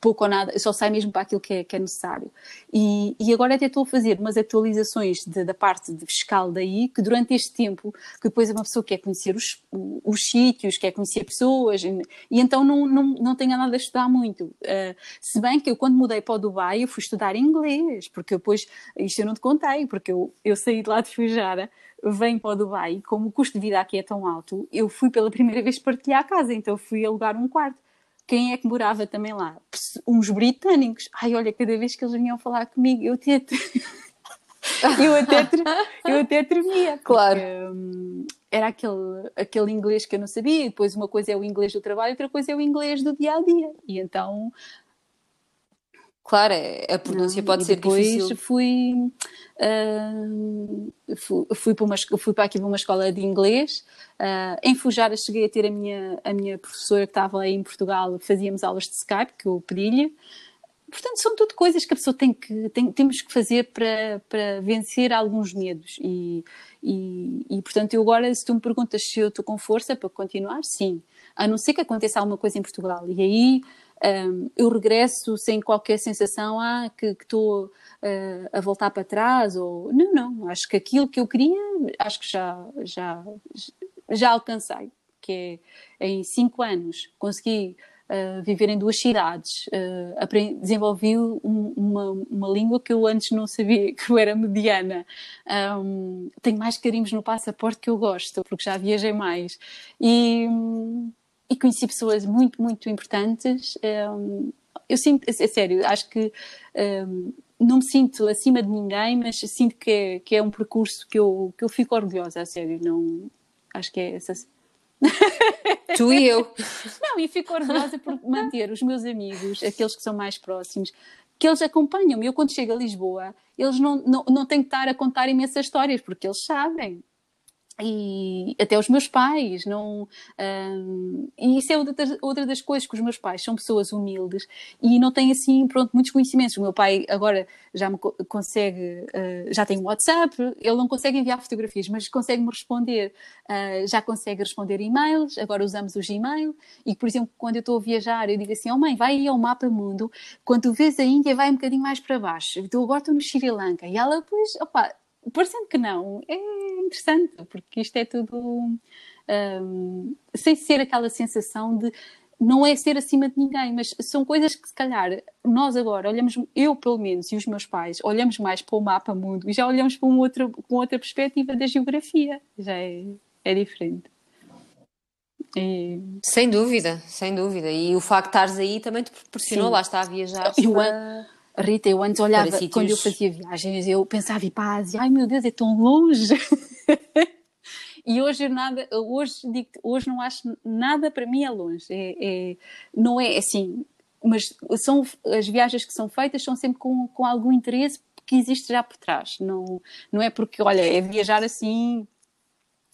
pouco ou nada, só sai mesmo para aquilo que é, que é necessário. E, e, agora até estou a fazer umas atualizações de, da parte fiscal daí, que durante este tempo, que depois uma pessoa quer conhecer os, os sítios, quer conhecer pessoas, e, e então não, não, não tenho nada a estudar muito. Uh, se bem que eu quando mudei para o Dubai, eu fui estudar inglês, porque depois, isto eu não te contei, porque eu, eu saí de lá de Fujara, venho para o Dubai, como o custo de vida aqui é tão alto, eu fui pela primeira vez partilhar a casa, então fui alugar um quarto quem é que morava também lá? Uns britânicos. Ai, olha, cada vez que eles vinham falar comigo, eu até, eu até, eu até tremia. Claro. Hum, era aquele, aquele inglês que eu não sabia, e depois uma coisa é o inglês do trabalho, outra coisa é o inglês do dia a dia. E então Claro, é, a pronúncia não, pode ser depois difícil. Fui, uh, fui, fui, para uma, fui para aqui para uma escola de inglês. Uh, em Fujara cheguei a ter a minha, a minha professora que estava aí em Portugal, fazíamos aulas de Skype, que eu pedi-lhe. Portanto, são tudo coisas que a pessoa tem que, tem, temos que fazer para, para vencer alguns medos. E, e, e, portanto, eu agora, se tu me perguntas se eu estou com força para continuar, sim. A não ser que aconteça alguma coisa em Portugal. E aí um, eu regresso sem qualquer sensação ah, que estou uh, a voltar para trás ou não, não, acho que aquilo que eu queria acho que já, já, já alcancei, que é em cinco anos consegui uh, viver em duas cidades, uh, aprendi, desenvolvi um, uma, uma língua que eu antes não sabia que eu era mediana, um, tenho mais carinhos no passaporte que eu gosto, porque já viajei mais. E e conheci pessoas muito, muito importantes. Um, eu sinto, é sério, acho que um, não me sinto acima de ninguém, mas sinto que é, que é um percurso que eu, que eu fico orgulhosa, a sério. Não, acho que é essa. Tu e eu. Não, e fico orgulhosa por manter os meus amigos, aqueles que são mais próximos, que eles acompanham-me. Eu, quando chego a Lisboa, eles não, não, não têm que estar a contar imensas histórias, porque eles sabem e até os meus pais não um, e isso é outra, outra das coisas que os meus pais são pessoas humildes e não têm assim pronto muitos conhecimentos. O meu pai agora já me consegue uh, já tem um WhatsApp ele não consegue enviar fotografias mas consegue me responder. Uh, já consegue responder e-mails agora usamos o Gmail e por exemplo quando eu estou a viajar eu digo assim oh mãe vai aí ao mapa mundo quando tu vês a Índia vai um bocadinho mais para baixo. Então agora estou no Sri Lanka. E ela pois opa parecendo que não, é interessante, porque isto é tudo um, sem ser aquela sensação de não é ser acima de ninguém, mas são coisas que se calhar nós agora olhamos, eu pelo menos e os meus pais, olhamos mais para o mapa mundo e já olhamos para um outro, com outra perspectiva da geografia, já é, é diferente. E... Sem dúvida, sem dúvida. E o facto de estares aí também te proporcionou, Sim. lá está a viajar. Eu, para... Rita, eu antes olhava, quando eu fazia viagens, eu pensava em paz, ai meu Deus, é tão longe. e hoje nada, hoje digo, hoje não acho nada para mim é longe. É, é, não é assim, mas são as viagens que são feitas são sempre com, com algum interesse que existe já por trás. Não, não é porque, olha, é viajar assim.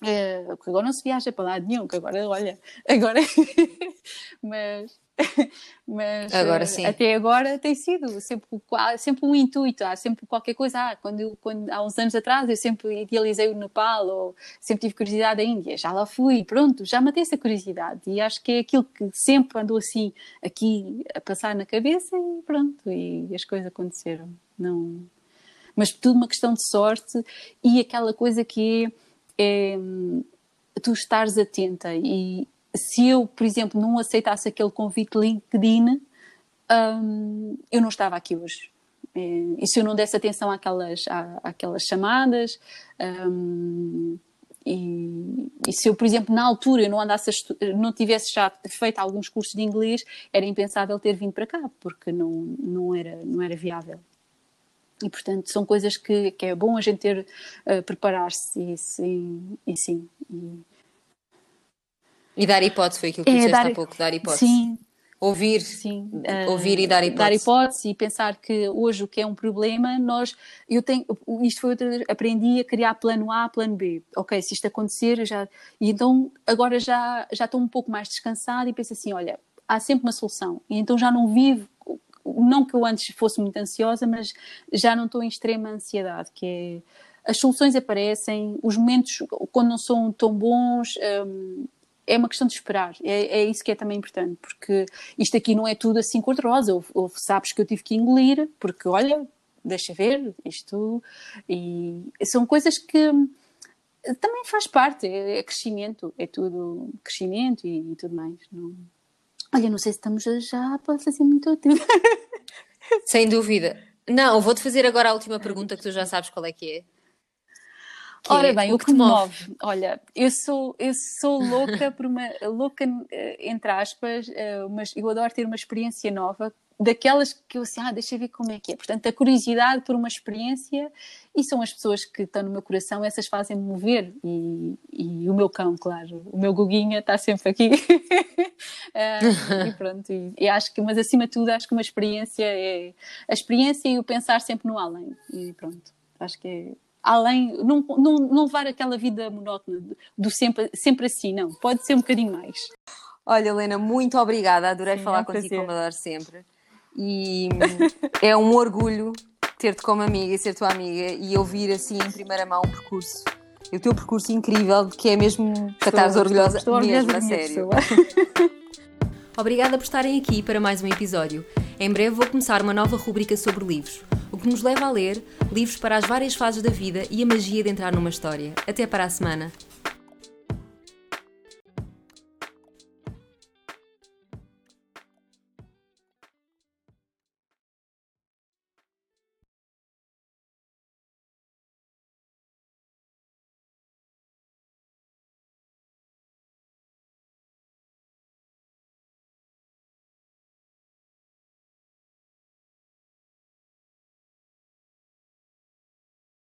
É, porque agora não se viaja para lado nenhum, que agora, olha, agora. mas mas agora, eh, até agora tem sido sempre, sempre um intuito, há sempre qualquer coisa. Ah, quando, eu, quando, há uns anos atrás eu sempre idealizei o Nepal ou sempre tive curiosidade da Índia, já lá fui, pronto, já matei essa curiosidade e acho que é aquilo que sempre andou assim aqui a passar na cabeça e pronto, e as coisas aconteceram. Não... Mas tudo uma questão de sorte e aquela coisa que é, é tu estares atenta e, se eu, por exemplo, não aceitasse aquele convite LinkedIn, um, eu não estava aqui hoje. É, e se eu não desse atenção àquelas, à, àquelas chamadas, um, e, e, se eu, por exemplo, na altura eu não andasse não tivesse já feito alguns cursos de inglês, era impensável ter vindo para cá, porque não, não, era, não era viável. E, portanto, são coisas que, que é bom a gente ter, uh, preparar-se e, sim, e sim. E, e dar hipótese foi aquilo que é, disseste dar, há pouco, dar hipótese. Sim. Ouvir, sim, ouvir uh, e dar hipótese. Dar hipótese e pensar que hoje o que é um problema, nós, eu tenho, isto foi outra, aprendi a criar plano A, plano B. Ok, se isto acontecer, já, e então agora já, já estou um pouco mais descansada e penso assim, olha, há sempre uma solução. E então já não vivo, não que eu antes fosse muito ansiosa, mas já não estou em extrema ansiedade, que é, as soluções aparecem, os momentos quando não são tão bons, um, é uma questão de esperar. É, é, isso que é também importante, porque isto aqui não é tudo assim cor-de-rosa. Houve sabes que eu tive que engolir, porque olha, deixa ver, isto. E são coisas que também faz parte, é, é crescimento, é tudo crescimento e, e, tudo mais. Não... Olha, não sei se estamos já para fazer muito tempo. Sem dúvida. Não, vou-te fazer agora a última pergunta que tu já sabes qual é que é. Que Ora bem, o que, que me move? move? Olha, eu sou, eu sou louca por uma louca eh, entre aspas, eh, mas eu adoro ter uma experiência nova, daquelas que eu assim, ah, deixa eu ver como é que é. Portanto, a curiosidade por uma experiência e são as pessoas que estão no meu coração, essas fazem-me mover e, e, o meu cão, claro, o meu Guguinha está sempre aqui. uh, e pronto, e, e, acho que, mas acima de tudo, acho que uma experiência é a experiência e o pensar sempre no além. E pronto, acho que é além, não, não, não levar aquela vida monótona do sempre, sempre assim, não. Pode ser um bocadinho mais. Olha, Helena, muito obrigada. Adorei Sim, falar é um contigo, como adoro sempre. E é um orgulho ter-te como amiga e ser tua amiga e ouvir assim em primeira mão o percurso. o teu percurso incrível, que é mesmo para estares orgulhosa, estou, estou mesmo, a sério. Obrigada por estarem aqui para mais um episódio. Em breve vou começar uma nova rubrica sobre livros o que nos leva a ler livros para as várias fases da vida e a magia de entrar numa história. Até para a semana!